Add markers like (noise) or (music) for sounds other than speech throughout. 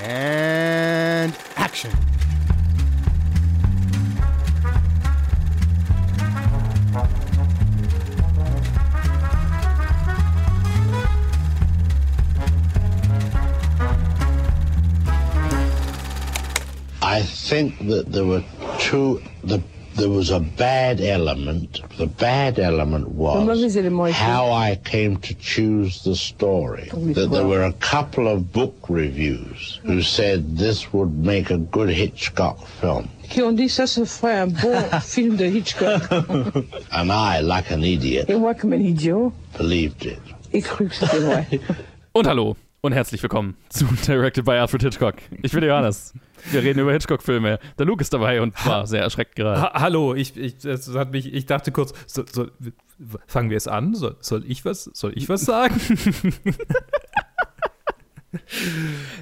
And action. I think that there were two. The there was a bad element. The bad element was mauvais élément était- how I came to choose the story. That there were a couple of book reviews who said this would make a good Hitchcock film, Qui ont dit ça, ce ferait un bon (laughs) film de Hitchcock. and I, like an idiot, Et moi, comme un idiot, believed it. ai cru que c'était vrai. (laughs) Und hallo und herzlich willkommen zu (laughs) Directed by Alfred Hitchcock. Ich bin Johannes. Wir reden über Hitchcock-Filme. Der Luke ist dabei und war sehr erschreckt gerade. Ha hallo, ich, ich, das hat mich, ich dachte kurz, so, so, fangen wir es an? Soll, soll, ich was, soll ich was sagen? (laughs)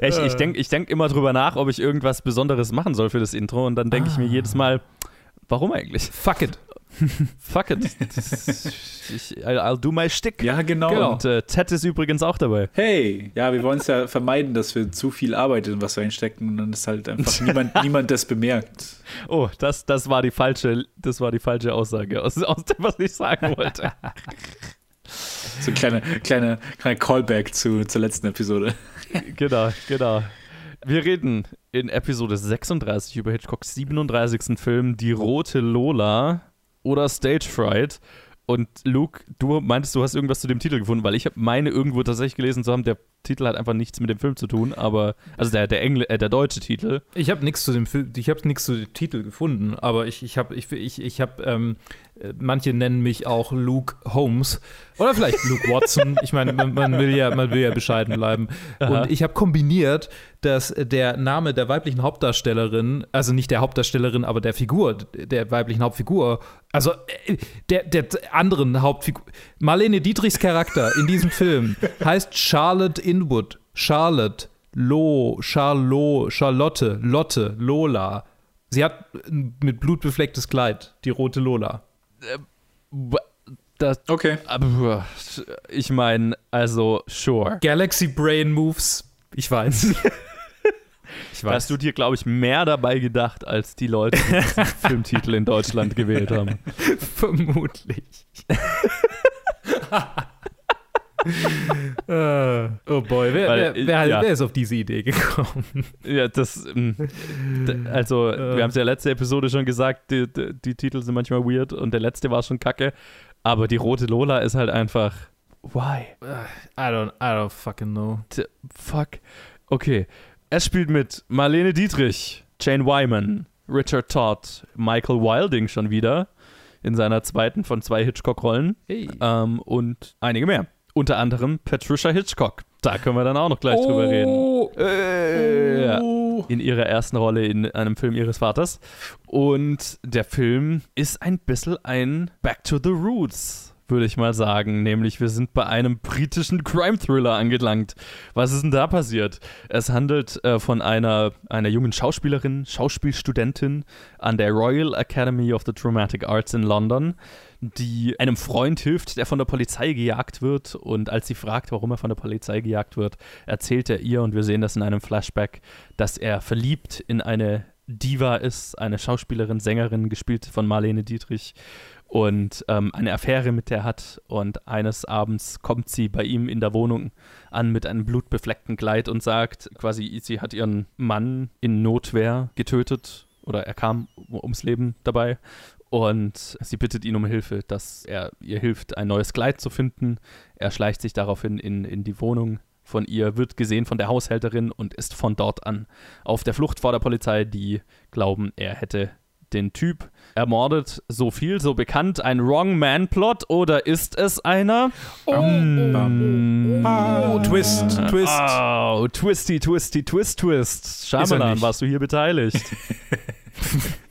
Ich, ich denke ich denk immer drüber nach, ob ich irgendwas Besonderes machen soll für das Intro und dann denke ich mir jedes Mal, warum eigentlich? Fuck it. (laughs) Fuck it. Ich, I'll, do my Stick. Ja, genau. Und äh, Ted ist übrigens auch dabei. Hey, ja, wir wollen es ja vermeiden, dass wir zu viel Arbeit in was reinstecken und dann ist halt einfach niemand, (laughs) niemand das bemerkt. Oh, das, das, war die falsche, das war die falsche Aussage aus, aus dem, was ich sagen wollte. (laughs) So ein kleiner kleine, kleiner Callback zu, zur letzten Episode. genau, genau. Wir reden in Episode 36 über Hitchcocks 37. Film Die Rote Lola oder Stage Fright. Und Luke, du meintest, du hast irgendwas zu dem Titel gefunden, weil ich meine irgendwo tatsächlich gelesen zu haben, der Titel hat einfach nichts mit dem Film zu tun, aber, also der, der, Engl äh, der deutsche Titel. Ich habe nichts zu dem Film, ich habe nichts zu dem Titel gefunden, aber ich, ich habe, ich, ich, ich habe, ähm, äh, manche nennen mich auch Luke Holmes oder vielleicht Luke Watson. Ich meine, man, will ja, man will ja bescheiden bleiben. Und ich habe kombiniert, dass der Name der weiblichen Hauptdarstellerin, also nicht der Hauptdarstellerin, aber der Figur, der weiblichen Hauptfigur, also äh, der, der anderen Hauptfigur, Marlene Dietrichs Charakter in diesem Film heißt Charlotte Inwood. Charlotte, Lo, Charlo, Charlotte, Lotte, Lola. Sie hat ein mit Blut beflecktes Kleid, die rote Lola. Das, Okay. aber, ich meine, also, sure. Galaxy Brain Moves. Ich weiß. (laughs) ich Da hast du dir, glaube ich, mehr dabei gedacht, als die Leute, die diesen (laughs) Filmtitel in Deutschland gewählt haben. Vermutlich. (laughs) Äh, oh boy, wer, Weil, wer, wer, ja. wer ist auf diese Idee gekommen? Ja, das, d- also, wir haben es ja letzte Episode schon gesagt, die, die, die Titel sind manchmal weird und der letzte war schon kacke, aber die rote Lola ist halt einfach, why? I don't, I don't fucking know. T fuck. Okay, er spielt mit Marlene Dietrich, Jane Wyman, Richard Todd, Michael Wilding schon wieder in seiner zweiten von zwei Hitchcock-Rollen Hey. ähm, und einige mehr. Unter anderem Patricia Hitchcock. Da können wir dann auch noch gleich drüber reden. Äh, ja. In ihrer ersten Rolle in einem Film ihres Vaters. Und der Film ist ein bisschen ein Back to the Roots, würde ich mal sagen. Nämlich, wir sind bei einem britischen Crime-Thriller angelangt. Was ist denn da passiert? Es handelt äh, von einer, einer jungen Schauspielerin, Schauspielstudentin an der Royal Academy of the Dramatic Arts in London die einem Freund hilft, der von der Polizei gejagt wird. Und als sie fragt, warum er von der Polizei gejagt wird, erzählt er ihr, und wir sehen das in einem Flashback, dass er verliebt in eine Diva ist, eine Schauspielerin, Sängerin, gespielt von Marlene Dietrich. Und ähm, eine Affäre mit der hat. Und eines Abends kommt sie bei ihm in der Wohnung an mit einem blutbefleckten Kleid und sagt, quasi, sie hat ihren Mann in Notwehr getötet. Oder er kam ums Leben dabei. Und sie bittet ihn um Hilfe, dass er ihr hilft, ein neues Kleid zu finden. Er schleicht sich daraufhin in, in die Wohnung von ihr, wird gesehen von der Haushälterin und ist von dort an auf der Flucht vor der Polizei, die glauben, er hätte den Typ ermordet. So viel, so bekannt. Ein Wrong Man Plot oder ist es einer? Oh, Twist, Twist. Oh, twisty, twisty, twist, twist. Shyamalan, nicht. warst du hier beteiligt? (laughs)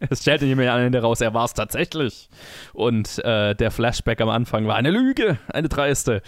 (laughs) es stellte jemand am Ende raus, er war es tatsächlich. Und äh, der Flashback am Anfang war eine Lüge, eine dreiste.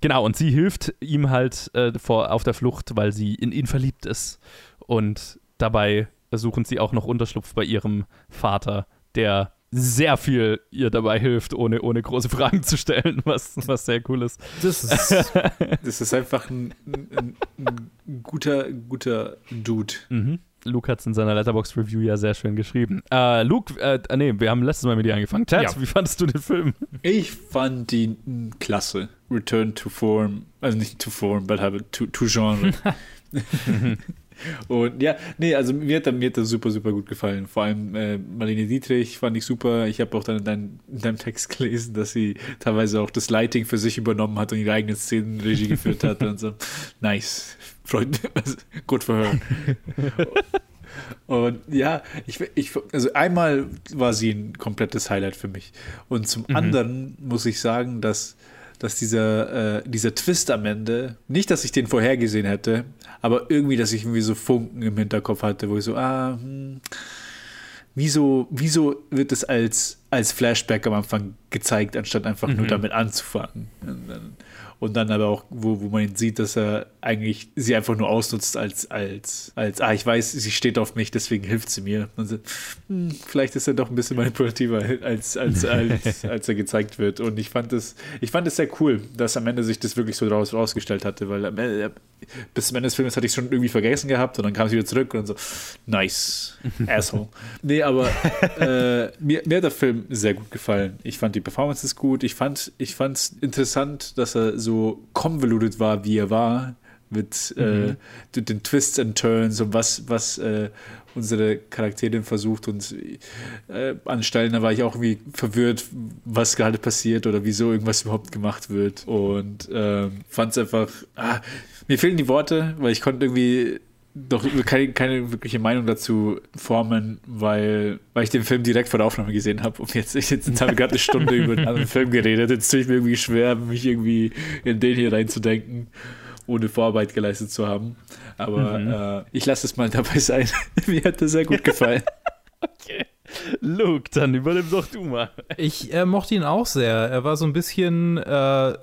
Genau, und sie hilft ihm halt äh, vor, auf der Flucht, weil sie in ihn verliebt ist. Und dabei suchen sie auch noch Unterschlupf bei ihrem Vater, der sehr viel ihr dabei hilft, ohne, ohne große Fragen zu stellen, was, was sehr cool ist. Das ist (laughs) Das ist einfach ein, ein, ein guter, guter Dude. Mhm. Luke hat es in seiner Letterbox-Review ja sehr schön geschrieben. Äh, Luke, äh, nee, wir haben letztes Mal mit dir angefangen. Ted, Ja. wie fandest du den Film? Ich fand die mm, klasse. Return to Form, also nicht to Form, but have to, to Genre. (laughs) (laughs) Und ja, nee, also mir hat, mir hat das super, super gut gefallen. Vor allem äh, Marlene Dietrich fand ich super. Ich habe auch dann in, dein, in deinem Text gelesen, dass sie teilweise auch das Lighting für sich übernommen hat und ihre eigenen Szenen Regie geführt hat. Und so, (laughs) nice. Freut also, gut her. Und ja, ich, ich, also einmal war sie ein komplettes Highlight für mich. Und zum anderen muss ich sagen, dass, dass dieser, äh, dieser Twist am Ende, nicht, dass ich den vorhergesehen hätte, aber irgendwie, dass ich irgendwie so Funken im Hinterkopf hatte, wo ich so, ah, hm, wieso, wieso wird es als, als Flashback am Anfang gezeigt, anstatt einfach nur damit anzufangen? Und dann, und dann aber auch, wo, wo man sieht, dass er eigentlich sie einfach nur ausnutzt als, als, als, ah, ich weiß, sie steht auf mich, deswegen hilft sie mir. Und so, hm, vielleicht ist er doch ein bisschen manipulativer, als, als, als, (laughs) als er gezeigt wird. Und ich fand es, ich fand es sehr cool, dass am Ende sich das wirklich so raus, rausgestellt hatte, weil Ende, bis zum Ende des Films hatte ich es schon irgendwie vergessen gehabt und dann kam sie wieder zurück und so, nice, (laughs) asshole. Nee, aber äh, mir, mir hat der Film sehr gut gefallen. Ich fand die Performances gut. Ich fand ich es interessant, dass er so convoluted war, wie er war, mit äh, den Twists and Turns und was, was äh, unsere Charakterin versucht. Und äh, an Stellen, da war ich auch irgendwie verwirrt, was gerade passiert oder wieso irgendwas überhaupt gemacht wird. Und ähm, fand es einfach, ah, mir fehlen die Worte, weil ich konnte irgendwie doch keine, keine wirkliche Meinung dazu formen, weil, weil ich den Film direkt vor der Aufnahme gesehen habe. Und jetzt, jetzt, jetzt haben wir gerade eine Stunde über einen anderen Film geredet. Jetzt tue ich mir irgendwie schwer, mich irgendwie in den hier reinzudenken, ohne Vorarbeit geleistet zu haben. Aber äh, ich lasse es mal dabei sein. (laughs) mir hat das sehr gut gefallen. (laughs) Okay. Luke, dann übernimm doch du mal. Ich äh, mochte ihn auch sehr. Er war so ein bisschen, äh, äh,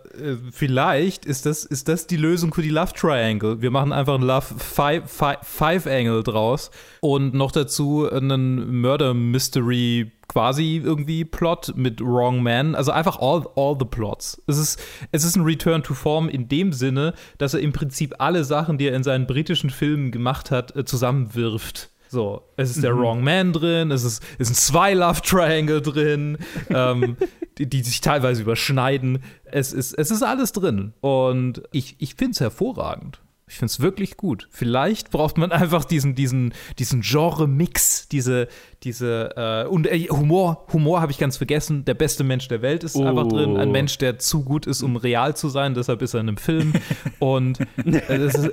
vielleicht ist das, ist das die Lösung für die Love Triangle. Wir machen einfach ein Love Five, Five, Five Angle draus und noch dazu einen Murder Mystery quasi irgendwie Plot mit Wrong Man. Also einfach all, all the plots. Es ist, es ist ein Return to Form in dem Sinne, dass er im Prinzip alle Sachen, die er in seinen britischen Filmen gemacht hat, äh, zusammenwirft. So, es ist der Wrong Man drin, es ist, es sind zwei Love Triangle drin, (laughs) ähm, die, die sich teilweise überschneiden. Es ist, es ist alles drin. Und ich, ich finde es hervorragend. Ich finde es wirklich gut. Vielleicht braucht man einfach diesen, diesen, diesen Genre-Mix, diese, diese, äh, und äh, Humor, Humor habe ich ganz vergessen. Der beste Mensch der Welt ist einfach drin. Ein Mensch, der zu gut ist, um real zu sein, deshalb ist er in einem Film. Und (laughs) äh, es, ist,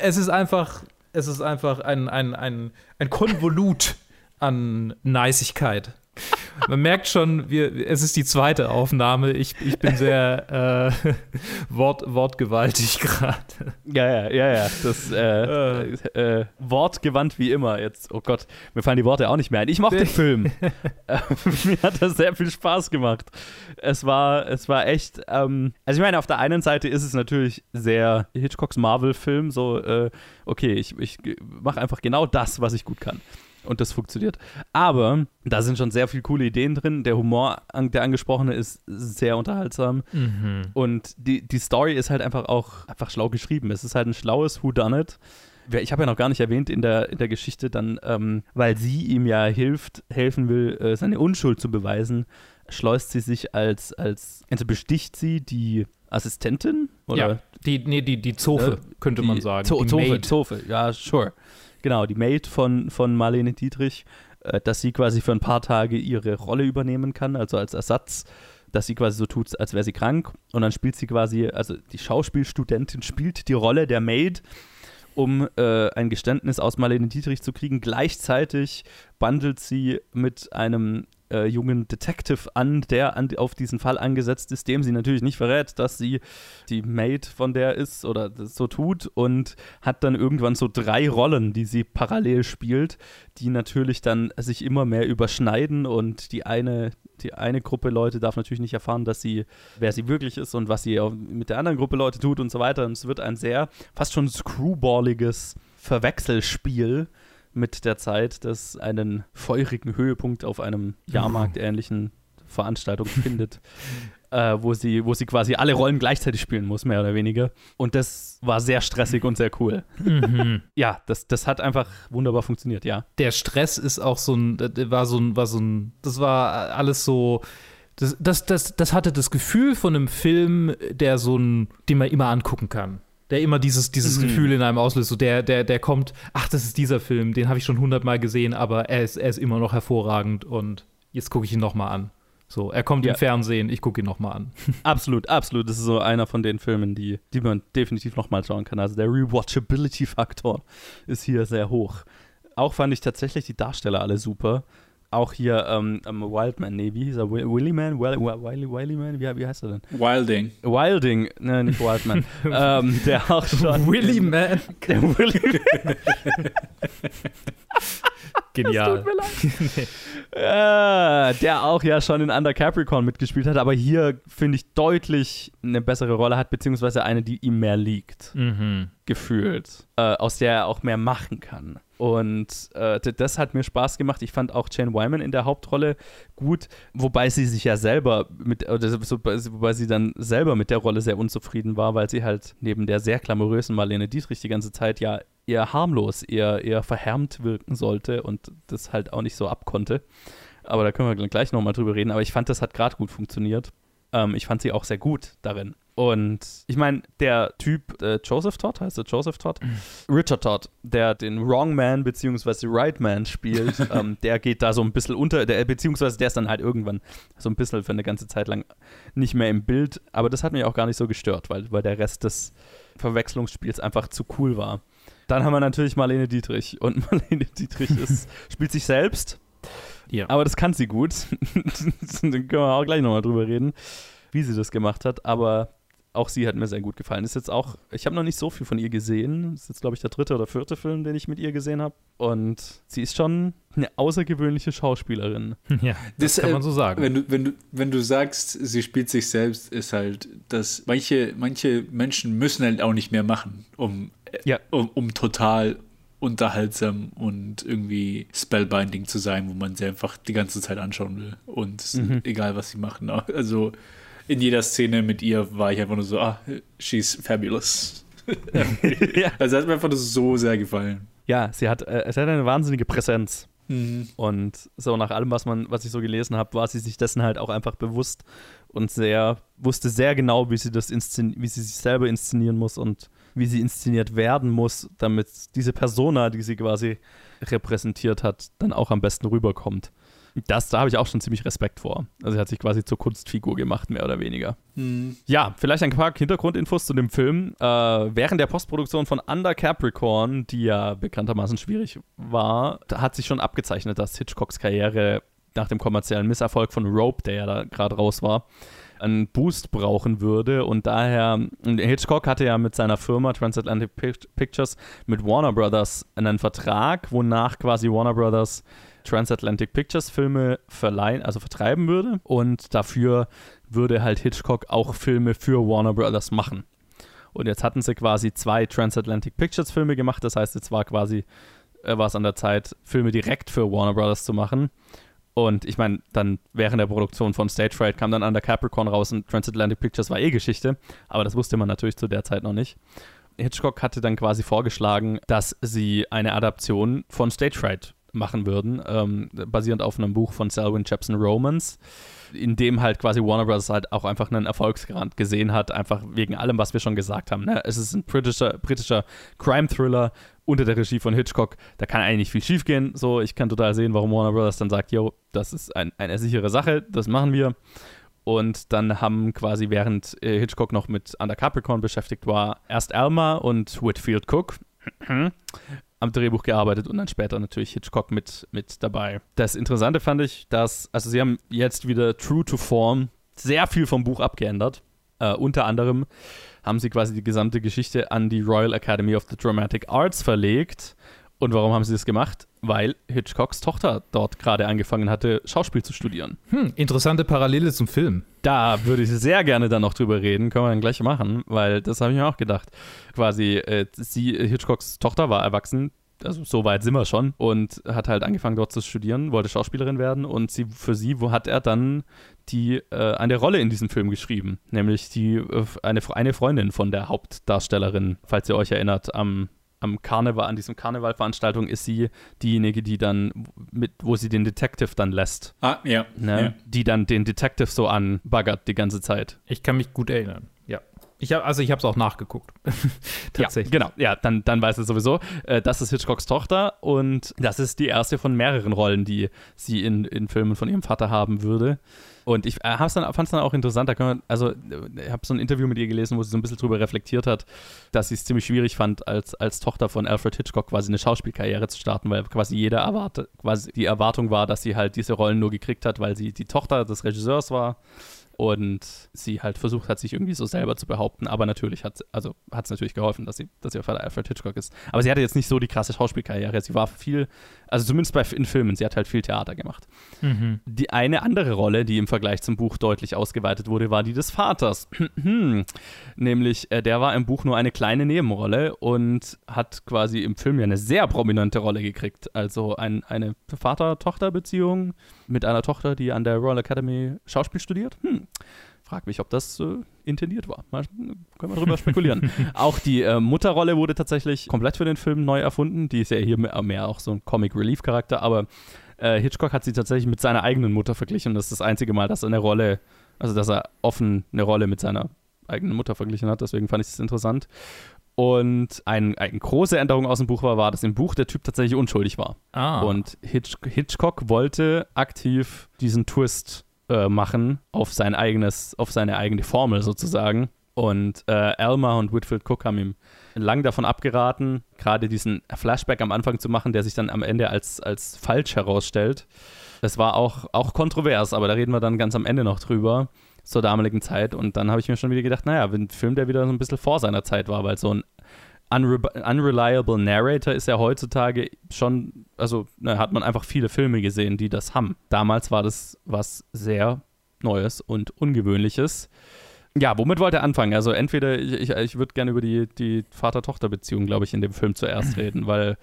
es ist einfach, es ist einfach ein, ein, ein, ein Konvolut an Niceigkeit. Man merkt schon, wir, es ist die zweite Aufnahme. Ich, ich bin sehr äh, (laughs) wort, wortgewaltig gerade. Ja, ja, ja, ja. Das äh, äh, wortgewandt wie immer. Jetzt, oh Gott, mir fallen die Worte auch nicht mehr ein. Ich mochte den Film. Äh, (laughs) (laughs) mir hat das sehr viel Spaß gemacht. Es war, es war echt. Ähm, also ich meine, auf der einen Seite ist es natürlich sehr Hitchcocks Marvel-Film. So, äh, okay, ich, ich mache einfach genau das, was ich gut kann. Und das funktioniert. Aber da sind schon sehr viele coole Ideen drin. Der Humor, der angesprochene, ist sehr unterhaltsam. Und die, die Story ist halt einfach auch einfach schlau geschrieben. Es ist halt ein schlaues Whodunit. Wer- Ich habe ja noch gar nicht erwähnt in der, in der Geschichte dann, ähm, weil sie ihm ja hilft, helfen will, äh, seine Unschuld zu beweisen, schleust sie sich als, als, also besticht sie die Assistentin? Oder Ja, die, nee, die, die Zofe, Äh, könnte die man sagen. Zo die Zofe, Maid. Zofe, ja, sure. Genau, die Maid von, von Marlene Dietrich, äh, dass sie quasi für ein paar Tage ihre Rolle übernehmen kann, also als Ersatz, dass sie quasi so tut, als wäre sie krank. Und dann spielt sie quasi, also die Schauspielstudentin spielt die Rolle der Maid, um äh, ein Geständnis aus Marlene Dietrich zu kriegen. Gleichzeitig bandelt sie mit einem äh, jungen Detective an, der an, auf diesen Fall angesetzt ist, dem sie natürlich nicht verrät, dass sie die Maid von der ist oder so tut und hat dann irgendwann so drei Rollen, die sie parallel spielt, die natürlich dann sich immer mehr überschneiden und die eine, die eine Gruppe Leute darf natürlich nicht erfahren, dass sie, wer sie wirklich ist und was sie mit der anderen Gruppe Leute tut und so weiter. Und es wird ein sehr, fast schon screwballiges Verwechselspiel mit der Zeit, das einen feurigen Höhepunkt auf einem Jahrmarkt-ähnlichen (laughs) Veranstaltung findet, äh, wo, sie, wo sie quasi alle Rollen gleichzeitig spielen muss, mehr oder weniger. Und das war sehr stressig und sehr cool. Mhm. Ja, das, das hat einfach wunderbar funktioniert, ja. Der Stress ist auch so ein, das war so ein, war so ein, das war alles so. Das, das, das, das hatte das Gefühl von einem Film, der so ein, den man immer angucken kann. Der immer dieses, dieses Mhm. Gefühl in einem auslöst. So der, der, der kommt, ach, das ist dieser Film, den habe ich schon hundertmal gesehen, aber er ist, er ist immer noch hervorragend und jetzt gucke ich ihn nochmal an. So, er kommt Ja. im Fernsehen, ich gucke ihn nochmal an. (laughs) Absolut, absolut. Das ist so einer von den Filmen, die, die man definitiv nochmal schauen kann. Also der Rewatchability-Faktor ist hier sehr hoch. Auch fand ich tatsächlich die Darsteller alle super. Auch hier ähm, ähm, Wildman, nee, wie hieß er? Wi- Willy Man? Wiley, Wiley, Wiley Man? Wie, wie heißt er denn? Wilding. Wilding, ne, nicht Wildman. (laughs) ähm, der auch schon. Willy Man. Der Willy (laughs) Genial. Ja, der auch ja schon in Under Capricorn mitgespielt hat, aber hier finde ich deutlich eine bessere Rolle hat, beziehungsweise eine, die ihm mehr liegt, Mhm. gefühlt, äh, aus der er auch mehr machen kann. Und äh, das hat mir Spaß gemacht. Ich fand auch Jane Wyman in der Hauptrolle gut, wobei sie sich ja selber mit, oder wobei sie dann selber mit der Rolle sehr unzufrieden war, weil sie halt neben der sehr glamourösen Marlene Dietrich die ganze Zeit ja eher harmlos, eher, eher verhärmt wirken sollte und das halt auch nicht so abkonnte. Aber da können wir gleich nochmal drüber reden. Aber ich fand, das hat gerade gut funktioniert. Ähm, ich fand sie auch sehr gut darin. Und ich meine, der Typ, äh, Joseph Todd, heißt er Joseph Todd? Richard Todd, der den Wrong Man bzw. Right Man spielt, (laughs) ähm, der geht da so ein bisschen unter, der, beziehungsweise der ist dann halt irgendwann so ein bisschen für eine ganze Zeit lang nicht mehr im Bild. Aber das hat mich auch gar nicht so gestört, weil, weil der Rest des Verwechslungsspiels einfach zu cool war. Dann haben wir natürlich Marlene Dietrich. Und (laughs) Marlene Dietrich ist, (laughs) spielt sich selbst. Ja. Aber das kann sie gut. Dann können wir auch gleich nochmal drüber reden, wie sie das gemacht hat. Aber auch sie hat mir sehr gut gefallen. Ist jetzt auch, ich habe noch nicht so viel von ihr gesehen. Ist jetzt, glaube ich, der dritte oder vierte Film, den ich mit ihr gesehen habe. Und sie ist schon eine außergewöhnliche Schauspielerin. (laughs) Ja, das, kann äh, man so sagen. Wenn du, wenn, du, wenn du sagst, sie spielt sich selbst, ist halt, dass manche, manche Menschen müssen halt auch nicht mehr machen, um, äh, Ja. um, um total unterhaltsam und irgendwie spellbinding zu sein, wo man sie einfach die ganze Zeit anschauen will. Und Mhm. egal, was sie machen. (laughs) Also in jeder Szene mit ihr war ich einfach nur so, ah, she's fabulous. (laughs) ja. Also hat mir einfach so sehr gefallen. ja, sie hat, äh, sie hat eine wahnsinnige Präsenz. Mhm. Und so nach allem, was man, was ich so gelesen habe, war sie sich dessen halt auch einfach bewusst und sehr, wusste sehr genau, wie sie das wie sie sich selber inszenieren muss und wie sie inszeniert werden muss, damit diese Persona, die sie quasi repräsentiert hat, dann auch am besten rüberkommt. Das, da habe ich auch schon ziemlich Respekt vor. Also sie hat sich quasi zur Kunstfigur gemacht, mehr oder weniger. Mhm. Ja, vielleicht ein paar Hintergrundinfos zu dem Film. Äh, während der Postproduktion von Under Capricorn, die ja bekanntermaßen schwierig war, hat sich schon abgezeichnet, dass Hitchcocks Karriere nach dem kommerziellen Misserfolg von Rope, der ja da gerade raus war, einen Boost brauchen würde. Und daher, Hitchcock hatte ja mit seiner Firma Transatlantic Pic- Pictures mit Warner Brothers einen Vertrag, wonach quasi Warner Brothers Transatlantic Pictures Filme verleihen, also vertreiben würde. Und dafür würde halt Hitchcock auch Filme für Warner Brothers machen. Und jetzt hatten sie quasi zwei Transatlantic Pictures Filme gemacht. Das heißt, jetzt war quasi, äh, war es an der Zeit, Filme direkt für Warner Brothers zu machen. Und ich meine, dann während der Produktion von Stage Fright kam dann Under Capricorn raus und Transatlantic Pictures war eh Geschichte. Aber das wusste man natürlich zu der Zeit noch nicht. Hitchcock hatte dann quasi vorgeschlagen, dass sie eine Adaption von Stage Fright machen würden, ähm, basierend auf einem Buch von Selwyn Jepson Romans, in dem halt quasi Warner Bros. halt auch einfach einen Erfolgsgarant gesehen hat, einfach wegen allem, was wir schon gesagt haben. Ne? Es ist ein britischer, britischer Crime-Thriller unter der Regie von Hitchcock. Da kann eigentlich nicht viel schief gehen. So, ich kann total sehen, warum Warner Bros. dann sagt, yo, das ist ein, eine sichere Sache, das machen wir. Und dann haben quasi, während äh, Hitchcock noch mit Under Capricorn beschäftigt war, erst Alma und Whitfield Cook am Drehbuch gearbeitet und dann später natürlich Hitchcock mit, mit dabei. Das Interessante fand ich, dass, also sie haben jetzt wieder true to form sehr viel vom Buch abgeändert. Äh, unter anderem haben sie quasi die gesamte Geschichte an die Royal Academy of the Dramatic Arts verlegt. Und warum haben sie das gemacht? Weil Hitchcocks Tochter dort gerade angefangen hatte, Schauspiel zu studieren. Hm, interessante Parallele zum Film. Da würde ich sehr gerne dann noch drüber reden, können wir dann gleich machen, weil das habe ich mir auch gedacht. Quasi, äh, sie, Hitchcocks Tochter war erwachsen, also so weit sind wir schon und hat halt angefangen dort zu studieren, wollte Schauspielerin werden und sie für sie wo hat er dann die äh, eine Rolle in diesem Film geschrieben, nämlich die äh, eine eine Freundin von der Hauptdarstellerin, falls ihr euch erinnert, am am Karneval, an diesem Karnevalveranstaltung ist sie diejenige, die dann mit, wo sie den Detective dann lässt. Ah, ja. Ne? ja. Die dann den Detective so anbaggert die ganze Zeit. Ich kann mich gut erinnern. Ja. Ich hab, also ich habe es auch nachgeguckt. (laughs) Tatsächlich. Ja, genau. Ja, dann, dann weiß es sowieso. Äh, das ist Hitchcocks Tochter und das ist die erste von mehreren Rollen, die sie in, in Filmen von ihrem Vater haben würde. Und ich äh, fand es dann auch interessant, da man, also ich habe so ein Interview mit ihr gelesen, wo sie so ein bisschen drüber reflektiert hat, dass sie es ziemlich schwierig fand, als, als Tochter von Alfred Hitchcock quasi eine Schauspielkarriere zu starten, weil quasi jeder erwartet, quasi die Erwartung war, dass sie halt diese Rollen nur gekriegt hat, weil sie die Tochter des Regisseurs war und sie halt versucht hat, sich irgendwie so selber zu behaupten. Aber natürlich hat also hat es natürlich geholfen, dass sie, dass ihr Vater Alfred Hitchcock ist. Aber sie hatte jetzt nicht so die krasse Schauspielkarriere. Sie war viel, also zumindest bei in Filmen, sie hat halt viel Theater gemacht. Mhm. Die eine andere Rolle, die im Vergleich zum Buch deutlich ausgeweitet wurde, war die des Vaters. (clears throat) Nämlich, äh, der war im Buch nur eine kleine Nebenrolle und hat quasi im Film ja eine sehr prominente Rolle gekriegt. Also ein, eine Vater-Tochter-Beziehung mit einer Tochter, die an der Royal Academy Schauspiel studiert. Hm. Frag mich, ob das äh, intendiert war. Mal, können wir drüber (laughs) spekulieren. auch die äh, Mutterrolle wurde tatsächlich komplett für den Film neu erfunden. Die ist ja hier mehr, mehr auch so ein Comic-Relief-Charakter, aber äh, Hitchcock hat sie tatsächlich mit seiner eigenen Mutter verglichen. Das ist das einzige Mal, dass er eine Rolle, also dass er offen eine Rolle mit seiner eigenen Mutter verglichen hat. Deswegen fand ich es interessant. Und ein, eine große Änderung aus dem Buch war, war, dass im Buch der Typ tatsächlich unschuldig war. Ah. Und Hitch, Hitchcock wollte aktiv diesen Twist äh, machen auf sein eigenes, auf seine eigene Formel sozusagen. Und äh, Elmer und Whitfield Cook haben ihm lang davon abgeraten, gerade diesen Flashback am Anfang zu machen, der sich dann am Ende als, als falsch herausstellt. Das war auch, auch kontrovers, aber da reden wir dann ganz am Ende noch drüber zur damaligen Zeit. Und dann habe ich mir schon wieder gedacht, naja, ein Film, der wieder so ein bisschen vor seiner Zeit war, weil so ein unre unreliable Narrator ist ja heutzutage schon, also na, hat man einfach viele Filme gesehen, die das haben. Damals war das was sehr Neues und Ungewöhnliches. Ja, womit wollt ihr anfangen? Also entweder, ich, ich, ich würde gerne über die, die Vater-Tochter-Beziehung, glaube ich, in dem Film zuerst reden, weil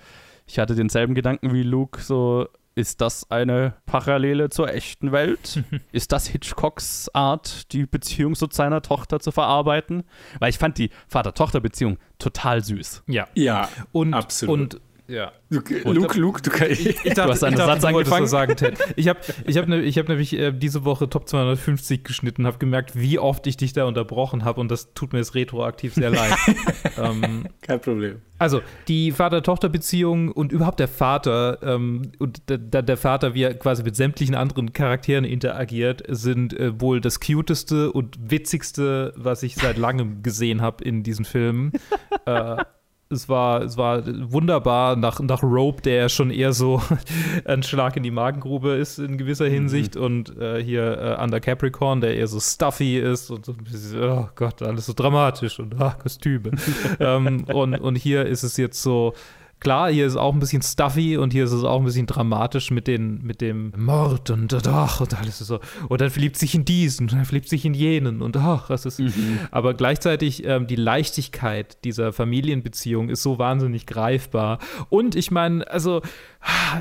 ich hatte denselben Gedanken wie Luke, so ist das eine Parallele zur echten Welt? (laughs) ist das Hitchcocks Art, die Beziehung zu seiner Tochter zu verarbeiten? Weil ich fand die Vater-Tochter-Beziehung total süß. Ja. Ja, Und, absolut. Und ja. Luke, Luke, du kannst. Ich dachte, Du hast einen ich Satz angefangen? was sagen, Ted. Ich habe ich hab, ne, ich hab nämlich äh, diese Woche Top 250 geschnitten, habe gemerkt, wie oft ich dich da unterbrochen habe und das tut mir jetzt retroaktiv sehr leid. (laughs) ähm, Kein Problem. also, die Vater-Tochter-Beziehung und überhaupt der Vater ähm, und der, der der Vater, wie er quasi mit sämtlichen anderen Charakteren interagiert, sind äh, wohl das cuteste und witzigste, was ich seit langem gesehen habe in diesen Filmen. (laughs) äh, es war, es war wunderbar nach, nach Rope, der schon eher so (laughs) ein Schlag in die Magengrube ist in gewisser Hinsicht und äh, hier äh, Under Capricorn, der eher so stuffy ist und so ein bisschen, oh Gott, alles so dramatisch und ah, Kostüme. (laughs) ähm, und, und hier ist es jetzt so, Klar, hier ist es auch ein bisschen stuffy und hier ist es auch ein bisschen dramatisch mit, den, mit dem Mord und ach und alles ist so. Und dann verliebt sich in diesen, und dann verliebt sich in jenen und ach, das ist. Aber gleichzeitig ähm, die Leichtigkeit dieser Familienbeziehung ist so wahnsinnig greifbar. Und ich meine, also,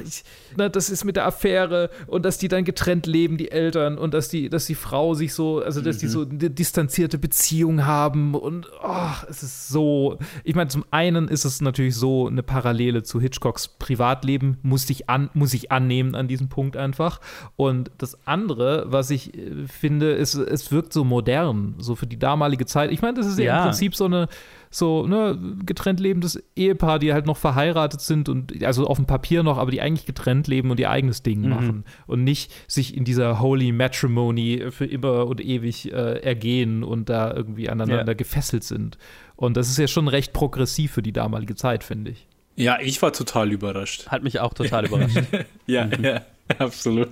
ich, na, das ist mit der Affäre und dass die dann getrennt leben, die Eltern, und dass die, dass die Frau sich so, also dass die so eine distanzierte Beziehung haben und ach, es ist so. Ich meine, zum einen ist es natürlich so eine Parallele zu Hitchcocks Privatleben, muss ich, an, muss ich annehmen an diesem Punkt einfach. Und das andere, was ich äh, finde, ist, es wirkt so modern, so für die damalige Zeit. Ich meine, das ist ja, Ja. im Prinzip so eine so ne, getrennt lebendes Ehepaar, die halt noch verheiratet sind und also auf dem Papier noch, aber die eigentlich getrennt leben und ihr eigenes Ding machen und nicht sich in dieser Holy Matrimony für immer und ewig äh, ergehen und da irgendwie aneinander Ja. gefesselt sind. Und das ist ja schon recht progressiv für die damalige Zeit, finde ich. Ja, ich war total überrascht. Hat mich auch total überrascht. (laughs) Ja, ja, absolut.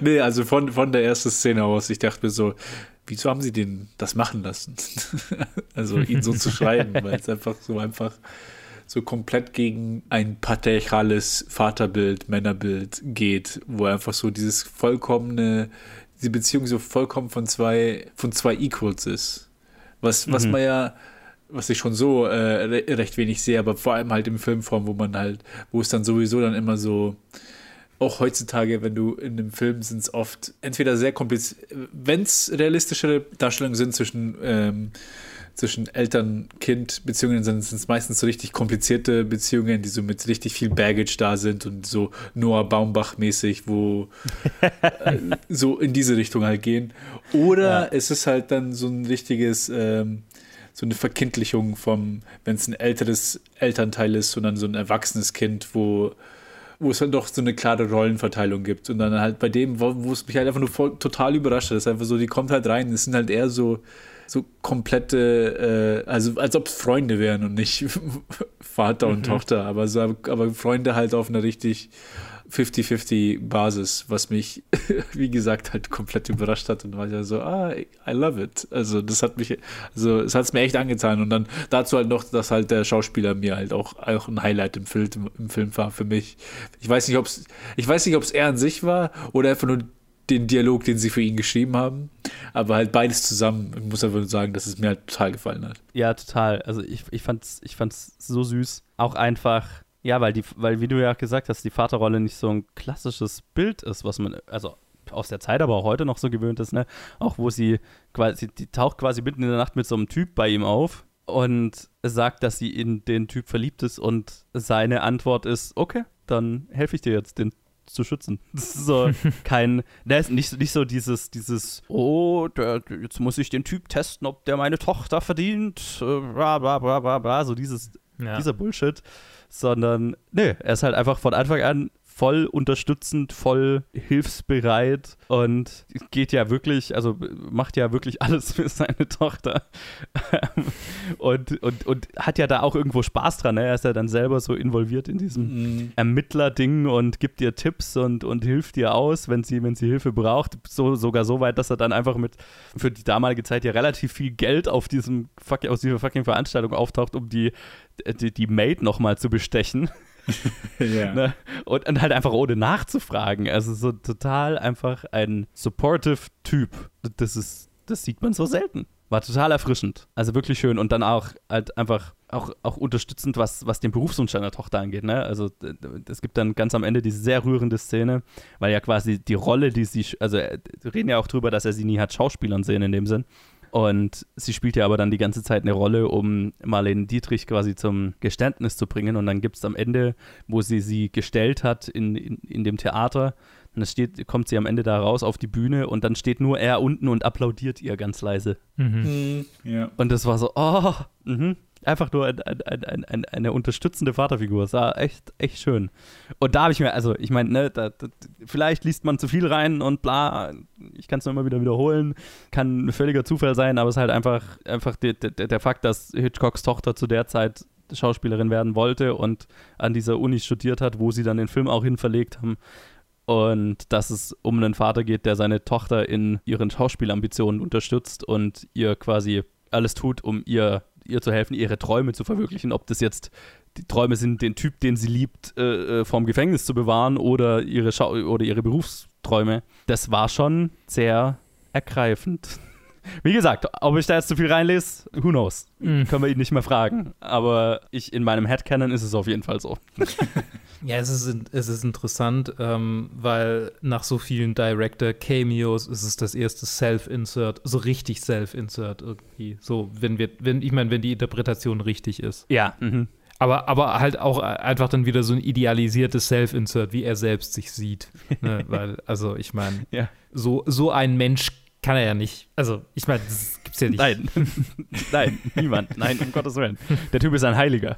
Nee, also von, von der ersten Szene aus, ich dachte mir so, wieso haben sie den das machen lassen? (laughs) also ihn so zu schreiben, (laughs) weil es einfach so einfach so komplett gegen ein patriarchales Vaterbild, Männerbild geht, wo einfach so dieses vollkommene, diese Beziehung so vollkommen von zwei, von zwei Equals ist. Was, was man ja was ich schon so äh, re recht wenig sehe, aber vor allem halt im Filmform, wo man halt, wo es dann sowieso dann immer so, auch heutzutage, wenn du in einem Film sind es oft entweder sehr kompliziert, wenn es realistischere Darstellungen sind zwischen ähm, zwischen Eltern-Kind-Beziehungen sind es meistens so richtig komplizierte Beziehungen, die so mit richtig viel Baggage da sind und so Noah Baumbach-mäßig, wo (laughs) äh, so in diese Richtung halt gehen. Oder ja. es ist halt dann so ein richtiges, ähm, so eine Verkindlichung vom, wenn es ein älteres Elternteil ist, sondern so ein erwachsenes Kind, wo wo es dann doch so eine klare Rollenverteilung gibt. Und dann halt bei dem, wo, wo es mich halt einfach nur voll, total überrascht hat, ist einfach so, die kommt halt rein, es sind halt eher so so komplette, äh, also als ob es Freunde wären und nicht (laughs) Vater und mhm. Tochter, aber, so, aber Freunde halt auf einer richtig 50-50 Basis, was mich, (laughs) wie gesagt, halt komplett überrascht hat und war ja so, ah, I love it. Also das hat mich, also es hat es mir echt angetan und dann dazu halt noch, dass halt der Schauspieler mir halt auch, auch ein Highlight im Film, im Film war für mich. Ich weiß nicht, ob es, ich weiß nicht, ob es er an sich war oder einfach nur den Dialog, den sie für ihn geschrieben haben. Aber halt beides zusammen, ich muss einfach sagen, dass es mir halt total gefallen hat. Ja, total. Also ich, ich fand's, ich fand's so süß. Auch einfach, ja, weil die, weil, wie du ja gesagt hast, die Vaterrolle nicht so ein klassisches Bild ist, was man, also aus der Zeit, aber auch heute noch so gewöhnt ist, ne? Auch wo sie quasi, die taucht quasi mitten in der Nacht mit so einem Typ bei ihm auf und sagt, dass sie in den Typ verliebt ist und seine Antwort ist, okay, dann helfe ich dir jetzt, den zu schützen. (laughs) Das ist so kein, der ist nicht, nicht so dieses, dieses, oh, der, jetzt muss ich den Typ testen, ob der meine Tochter verdient, äh, bla bla bla bla bla, so dieses, ja. dieser Bullshit, sondern, nee, er ist halt einfach von Anfang an voll unterstützend, voll hilfsbereit und geht ja wirklich, also macht ja wirklich alles für seine Tochter. (laughs) und, und, und hat ja da auch irgendwo Spaß dran. Ne? Er ist ja dann selber so involviert in diesem mhm. Ermittler-Ding und gibt ihr Tipps und, und hilft ihr aus, wenn sie, wenn sie Hilfe braucht. So, sogar so weit, dass er dann einfach mit für die damalige Zeit ja relativ viel Geld auf diesem aus dieser fucking Veranstaltung auftaucht, um die, die, die Maid nochmal zu bestechen. (laughs) ja. ne? und, und, halt einfach ohne nachzufragen. Also so total einfach ein supportive Typ. Das ist, das sieht man so selten. War total erfrischend. Also wirklich schön und dann auch halt einfach auch, auch unterstützend, was, was den Berufswunsch seiner Tochter angeht. Ne? Also es gibt dann ganz am Ende diese sehr rührende Szene, weil ja quasi die Rolle, die sie, also wir reden ja auch drüber, dass er sie nie hat Schauspielern sehen in dem Sinn. Und sie spielt ja aber dann die ganze Zeit eine Rolle, um Marlene Dietrich quasi zum Geständnis zu bringen. Und dann gibt es am Ende, wo sie sie gestellt hat in, in, in dem Theater, dann steht, kommt sie am Ende da raus auf die Bühne und dann steht nur er unten und applaudiert ihr ganz leise. Mhm. mhm. Ja. Und das war so, oh, mh, einfach nur ein, ein, ein, eine unterstützende Vaterfigur. Das war echt, echt schön. Und da habe ich mir, also ich meine, ne, da, da, vielleicht liest man zu viel rein und bla, ich kann es nur immer wieder wiederholen, kann ein völliger Zufall sein, aber es ist halt einfach, einfach der, der, der Fakt, dass Hitchcocks Tochter zu der Zeit Schauspielerin werden wollte und an dieser Uni studiert hat, wo sie dann den Film auch hin verlegt haben. Und dass es um einen Vater geht, der seine Tochter in ihren Schauspielambitionen unterstützt und ihr quasi alles tut, um ihr ihr zu helfen, ihre Träume zu verwirklichen. Ob das jetzt die Träume sind, den Typ, den sie liebt, äh, äh vom Gefängnis zu bewahren oder ihre, Schau oder ihre Berufsträume. Das war schon sehr ergreifend. Wie gesagt, ob ich da jetzt zu viel reinlese, who knows? Mhm. Können wir ihn nicht mehr fragen. Aber ich in meinem Headcanon ist es auf jeden Fall so. (laughs) Ja, es ist, es ist interessant, ähm, weil nach so vielen Director-Cameos ist es das erste Self-Insert, so richtig Self-Insert irgendwie. So, wenn wir, wenn, ich meine, wenn die Interpretation richtig ist. Ja. Mhm. Aber, aber halt auch einfach dann wieder so ein idealisiertes Self-Insert, wie er selbst sich sieht. ne? (laughs) Weil, also ich meine, ja. so, so ein Mensch kann er ja nicht. Also, ich meine, das gibt's ja nicht. Nein. (laughs) Nein, niemand. Nein, um Gottes Willen. Der Typ ist ein Heiliger.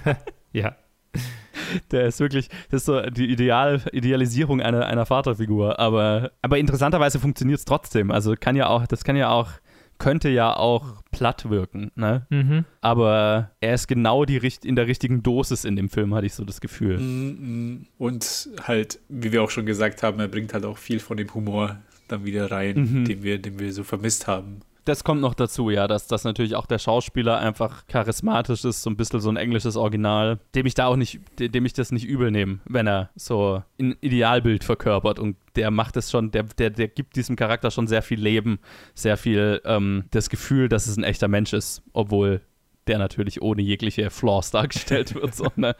(laughs) ja. Der ist wirklich, das ist so die Ideal, Idealisierung einer, einer Vaterfigur. Aber, aber interessanterweise funktioniert es trotzdem. Also kann ja auch, das kann ja auch, könnte ja auch platt wirken, ne? Mhm. Aber er ist genau die, in der richtigen Dosis in dem Film, hatte ich so das Gefühl. Mhm. Und halt, wie wir auch schon gesagt haben, er bringt halt auch viel von dem Humor dann wieder rein, mhm. den, wir, den wir so vermisst haben das kommt noch dazu, ja, dass, dass natürlich auch der Schauspieler einfach charismatisch ist, so ein bisschen so ein englisches Original, dem ich da auch nicht, dem ich das nicht übel nehme, wenn er so ein Idealbild verkörpert und der macht es schon, der, der, der gibt diesem Charakter schon sehr viel Leben, sehr viel ähm, das Gefühl, dass es ein echter Mensch ist, obwohl der natürlich ohne jegliche Flaws dargestellt wird. (laughs) So, ne?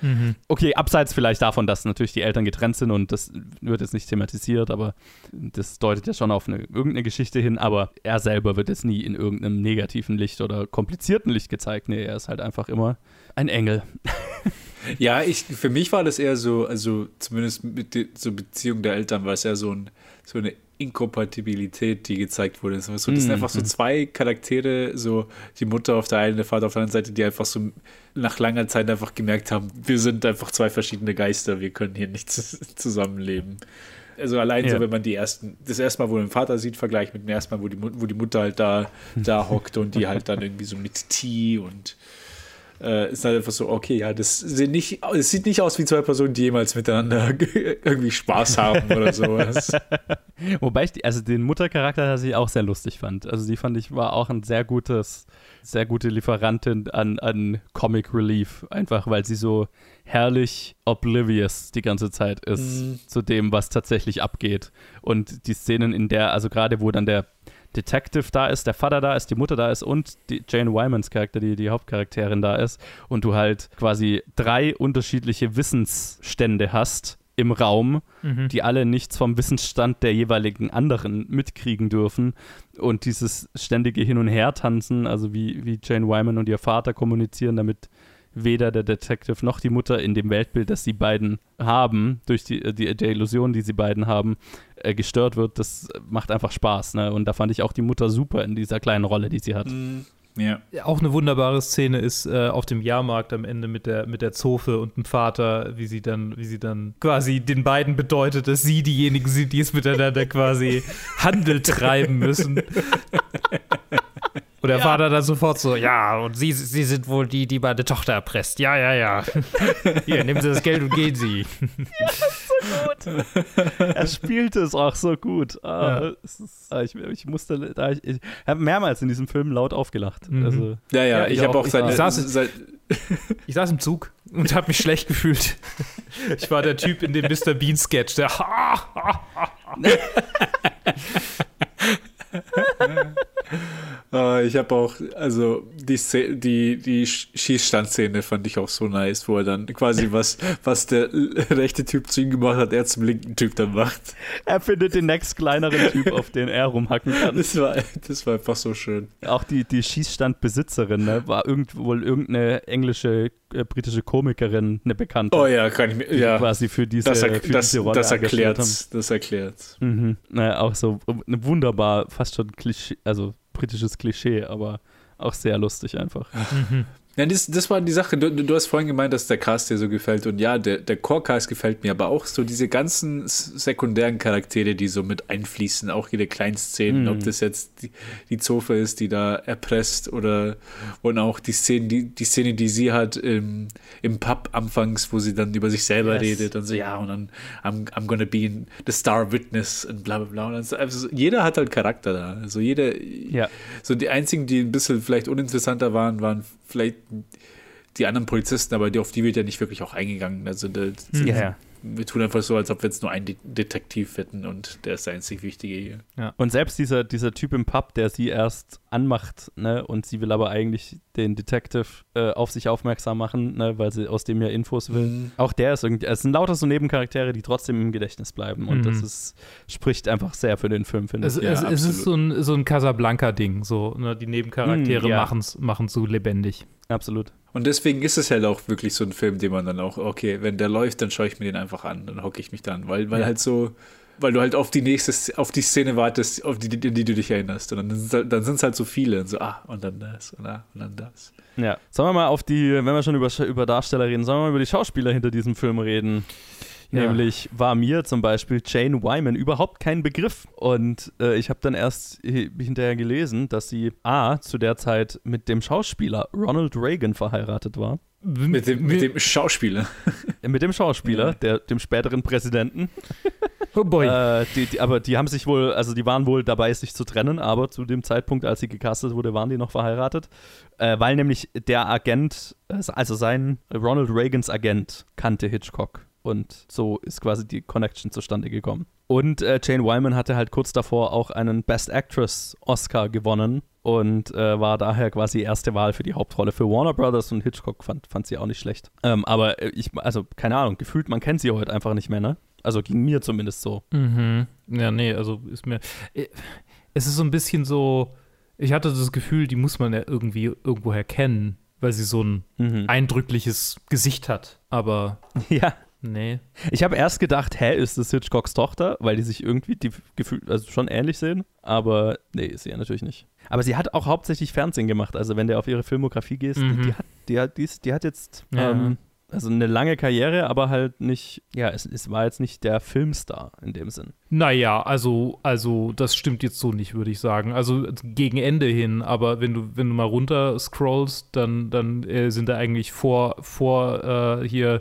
Okay, abseits vielleicht davon, dass natürlich die Eltern getrennt sind und das wird jetzt nicht thematisiert, aber das deutet ja schon auf eine, irgendeine Geschichte hin, aber er selber wird jetzt nie in irgendeinem negativen Licht oder komplizierten Licht gezeigt. Nee, er ist halt einfach immer ein Engel. (laughs) Ja, ich, für mich war das eher so, also zumindest mit der so Beziehung der Eltern war es eher so, ein, so eine Inkompatibilität, die gezeigt wurde. Das sind Mhm. einfach so zwei Charaktere, so die Mutter auf der einen, der Vater auf der anderen Seite, die einfach so nach langer Zeit einfach gemerkt haben, wir sind einfach zwei verschiedene Geister, wir können hier nicht zus- zusammenleben. Also allein Ja. so, wenn man die ersten, das erste Mal, wo man den Vater sieht, vergleicht mit dem ersten Mal, wo die, wo die Mutter halt da, da hockt und die halt dann irgendwie so mit Tee und äh, ist halt einfach so, okay, ja, das sieht nicht, es sieht nicht aus wie zwei Personen, die jemals miteinander (laughs) irgendwie Spaß haben oder sowas. (laughs) Wobei ich, die, also den Muttercharakter, das ich auch sehr lustig fand. Also die fand ich war auch ein sehr gutes, sehr gute Lieferantin an, an Comic Relief. Einfach weil sie so herrlich oblivious die ganze Zeit ist Mhm. zu dem, was tatsächlich abgeht. Und die Szenen, in der, also gerade wo dann der Detective da ist, der Vater da ist, die Mutter da ist und die Jane Wymans Charakter, die die Hauptcharakterin da ist und du halt quasi drei unterschiedliche Wissensstände hast im Raum, die alle nichts vom Wissensstand der jeweiligen anderen mitkriegen dürfen und dieses ständige Hin- und Her-Tanzen, also wie, wie Jane Wyman und ihr Vater kommunizieren, damit weder der Detective noch die Mutter in dem Weltbild, das sie beiden haben, durch die, äh, die der Illusion, die sie beiden haben, äh, gestört wird, das macht einfach Spaß. Ne? Und da fand ich auch die Mutter super in dieser kleinen Rolle, die sie hat. Ja. Auch eine wunderbare Szene ist äh, auf dem Jahrmarkt am Ende mit der, mit der Zofe und dem Vater, wie sie dann, wie sie dann quasi den beiden bedeutet, dass sie diejenigen sind, die es miteinander quasi (laughs) Handel treiben müssen. (laughs) Und der Vater dann sofort so, ja, und sie, sie sind wohl die, die meine Tochter erpresst. Ja, ja, ja. (laughs) Hier, nehmen Sie das Geld und gehen Sie. (laughs) er spielte es auch so gut. Ah, Ja. es ist, ah, ich, ich musste, da ich, ich habe mehrmals in diesem Film laut aufgelacht. Mhm. Also, Ja, ja, Ja, ich ich habe auch. auch Ich seine, saß- sein, Ich saß im Zug und habe mich schlecht gefühlt. (laughs) Ich war der Typ in dem Mr. Bean Sketch, der äh, ich habe auch, also die, Szene, die, die Sch- Schießstandszene fand ich auch so nice, wo er dann quasi (laughs) was, was der rechte Typ zu ihm gemacht hat, er zum linken Typ dann macht. er findet den nächst kleineren (laughs) Typ, auf den er rumhacken kann. Das war, das war einfach so schön. Auch die, die Schießstandbesitzerin ne, war irgend, wohl irgendeine englische, äh, britische Komikerin, eine Bekannte, Oh ja, kann ich mir, ja. quasi für diese, Das, er, für das, diese Rolle das erklärt, das erklärt. Mhm. Naja, auch so eine wunderbar, fast schon Klischee, also britisches Klischee, aber auch sehr lustig einfach. Ja, das, das war die Sache. Du, du hast vorhin gemeint, dass der Cast dir so gefällt. Und ja, der, der Core-Cast gefällt mir, aber auch so diese ganzen sekundären Charaktere, die so mit einfließen, auch jede Kleinszenen, Mhm. ob das jetzt die, die Zofe ist, die da erpresst oder und auch die Szene, die, die Szene, die sie hat im, im Pub anfangs, wo sie dann über sich selber Yes. redet und so, ja, und dann I'm, I'm gonna be the star witness und bla bla bla. Und also jeder hat halt Charakter da. Also jeder, Ja. so die einzigen, die ein bisschen vielleicht uninteressanter waren, waren vielleicht die anderen Polizisten, aber die, auf die wird ja nicht wirklich auch eingegangen. Also da, Ja, ja. Wir tun einfach so, als ob wir jetzt nur einen De Detektiv hätten und der ist der einzig Wichtige hier. Und selbst dieser, dieser Typ im Pub, der sie erst anmacht, ne, und sie will aber eigentlich den Detective äh, auf sich aufmerksam machen, ne, weil sie aus dem ja Infos will. Mhm. Auch der ist irgendwie, es sind lauter so Nebencharaktere, die trotzdem im Gedächtnis bleiben. Und Mhm. das ist, spricht einfach sehr für den Film, finde Es, ich. Ja, es, es ist so ein, so ein Casablanca-Ding. So, ne, die Nebencharaktere Mm, ja. machen's, machen's so lebendig. Absolut. Und deswegen ist es halt auch wirklich so ein Film, den man dann auch, okay, wenn der läuft, dann schaue ich mir den einfach an, dann hocke ich mich dann, weil, weil Ja. halt so, weil du halt auf die nächste, auf die Szene wartest, auf die, die, die du dich erinnerst. Und dann sind halt, dann sind's halt so viele und so, ah, und dann das, und, ah, und dann das. Ja. Sollen wir mal auf die, wenn wir schon über, über Darsteller reden, sollen wir mal über die Schauspieler hinter diesem Film reden? Nämlich war mir zum Beispiel Jane Wyman überhaupt kein Begriff. Und äh, ich habe dann erst hi- hinterher gelesen, dass sie A, zu der Zeit mit dem Schauspieler Ronald Reagan verheiratet war. Mit dem, mit dem Schauspieler. Äh, Mit dem Schauspieler, Ja. der, dem späteren Präsidenten. Oh boy. Äh, die, die, aber die haben sich wohl, also die waren wohl dabei, sich zu trennen, aber zu dem Zeitpunkt, als sie gecastet wurde, waren die noch verheiratet. Äh, weil nämlich der Agent, äh, also sein Ronald Reagans Agent, kannte Hitchcock. Und so ist quasi die Connection zustande gekommen. Und äh, Jane Wyman hatte halt kurz davor auch einen Best Actress Oscar gewonnen und äh, war daher quasi erste Wahl für die Hauptrolle für Warner Brothers und Hitchcock fand, fand sie auch nicht schlecht. Ähm, aber äh, ich, also keine Ahnung, gefühlt, man kennt sie heute einfach nicht mehr, ne? Also ging mir zumindest so. Mhm. Ja, nee, also ist mir. äh, Es ist so ein bisschen so. Ich hatte das Gefühl, die muss man ja irgendwie irgendwoher kennen, weil sie so ein Mhm. eindrückliches Gesicht hat. Aber (laughs) Ja. Nee. Ich habe erst gedacht, hä, ist das Hitchcocks Tochter, weil die sich irgendwie die gefühlt also schon ähnlich sehen, aber nee, ist sie ja natürlich nicht. Aber sie hat auch hauptsächlich Fernsehen gemacht, also wenn du auf ihre Filmografie gehst, Mhm. die, die, hat, die, hat, die, ist, die hat jetzt Ja. ähm, also eine lange Karriere, aber halt nicht, ja, es, es war jetzt nicht der Filmstar in dem Sinn. Naja, also, also das stimmt jetzt so nicht, würde ich sagen. Also gegen Ende hin, aber wenn du, wenn du mal runter scrollst, dann, dann äh, sind da eigentlich vor, vor äh, hier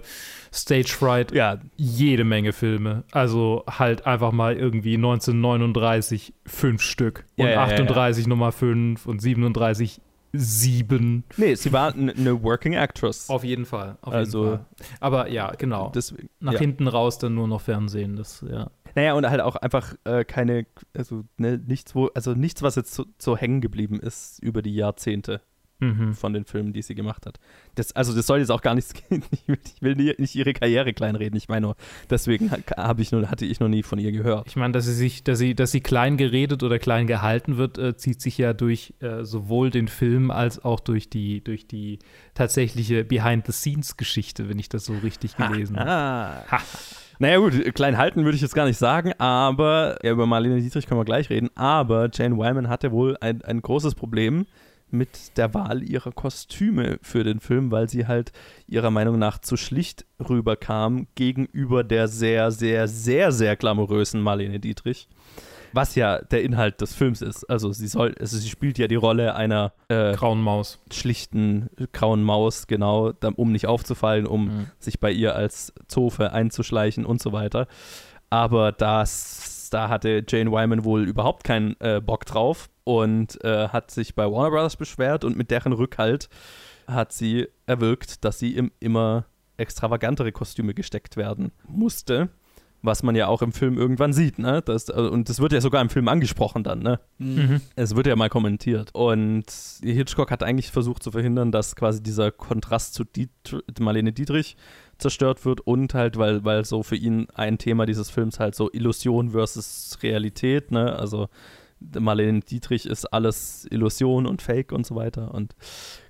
Stage Fright Ja, jede Menge Filme. Also halt einfach mal irgendwie 1939 fünf Stück und Ja, ja, ja, ja. 38 Nummer 5 und 37 sieben. nee, sie war eine Working Actress. Auf jeden Fall. Auf Also- jeden Fall. Aber ja, genau. Deswegen, Nach ja. hinten raus dann nur noch Fernsehen. Das, ja. Naja, und halt auch einfach äh, keine, also ne, nichts, wo, also nichts, was jetzt so, so hängen geblieben ist über die Jahrzehnte. Mhm. von den Filmen, die sie gemacht hat. Das, also das soll jetzt auch gar nichts, (laughs) ich will, ich will nicht ihre Karriere kleinreden, ich meine nur, deswegen ha- habe ich nur, hatte ich noch nie von ihr gehört. Ich meine, dass sie sich, dass sie, dass sie klein geredet oder klein gehalten wird, äh, zieht sich ja durch äh, sowohl den Film als auch durch die, durch die tatsächliche Behind-the-Scenes-Geschichte, wenn ich das so richtig gelesen habe. Naja gut, klein halten würde ich jetzt gar nicht sagen, aber ja, über Marlene Dietrich können wir gleich reden, aber Jane Wyman hatte wohl ein, ein großes Problem mit der Wahl ihrer Kostüme für den Film, weil sie halt ihrer Meinung nach zu schlicht rüberkam gegenüber der sehr, sehr, sehr, sehr glamourösen Marlene Dietrich. Was ja der Inhalt des Films ist. Also sie soll, also sie spielt ja die Rolle einer äh, Grauen Maus. schlichten grauen Maus, genau, um nicht aufzufallen, um Mhm. sich bei ihr als Zofe einzuschleichen und so weiter. Aber das, da hatte Jane Wyman wohl überhaupt keinen äh, Bock drauf und äh, hat sich bei Warner Brothers beschwert und mit deren Rückhalt hat sie erwirkt, dass sie im immer extravagantere Kostüme gesteckt werden musste. Was man ja auch im Film irgendwann sieht, ne? Das, äh, und das wird ja sogar im Film angesprochen dann, ne? Mhm. Es wird ja mal kommentiert. Und Hitchcock hat eigentlich versucht zu verhindern, dass quasi dieser Kontrast zu Dietr Marlene Dietrich zerstört wird und halt, weil, weil so für ihn ein Thema dieses Films halt so Illusion versus Realität, ne? Also Marlene Dietrich ist alles Illusion und Fake und so weiter und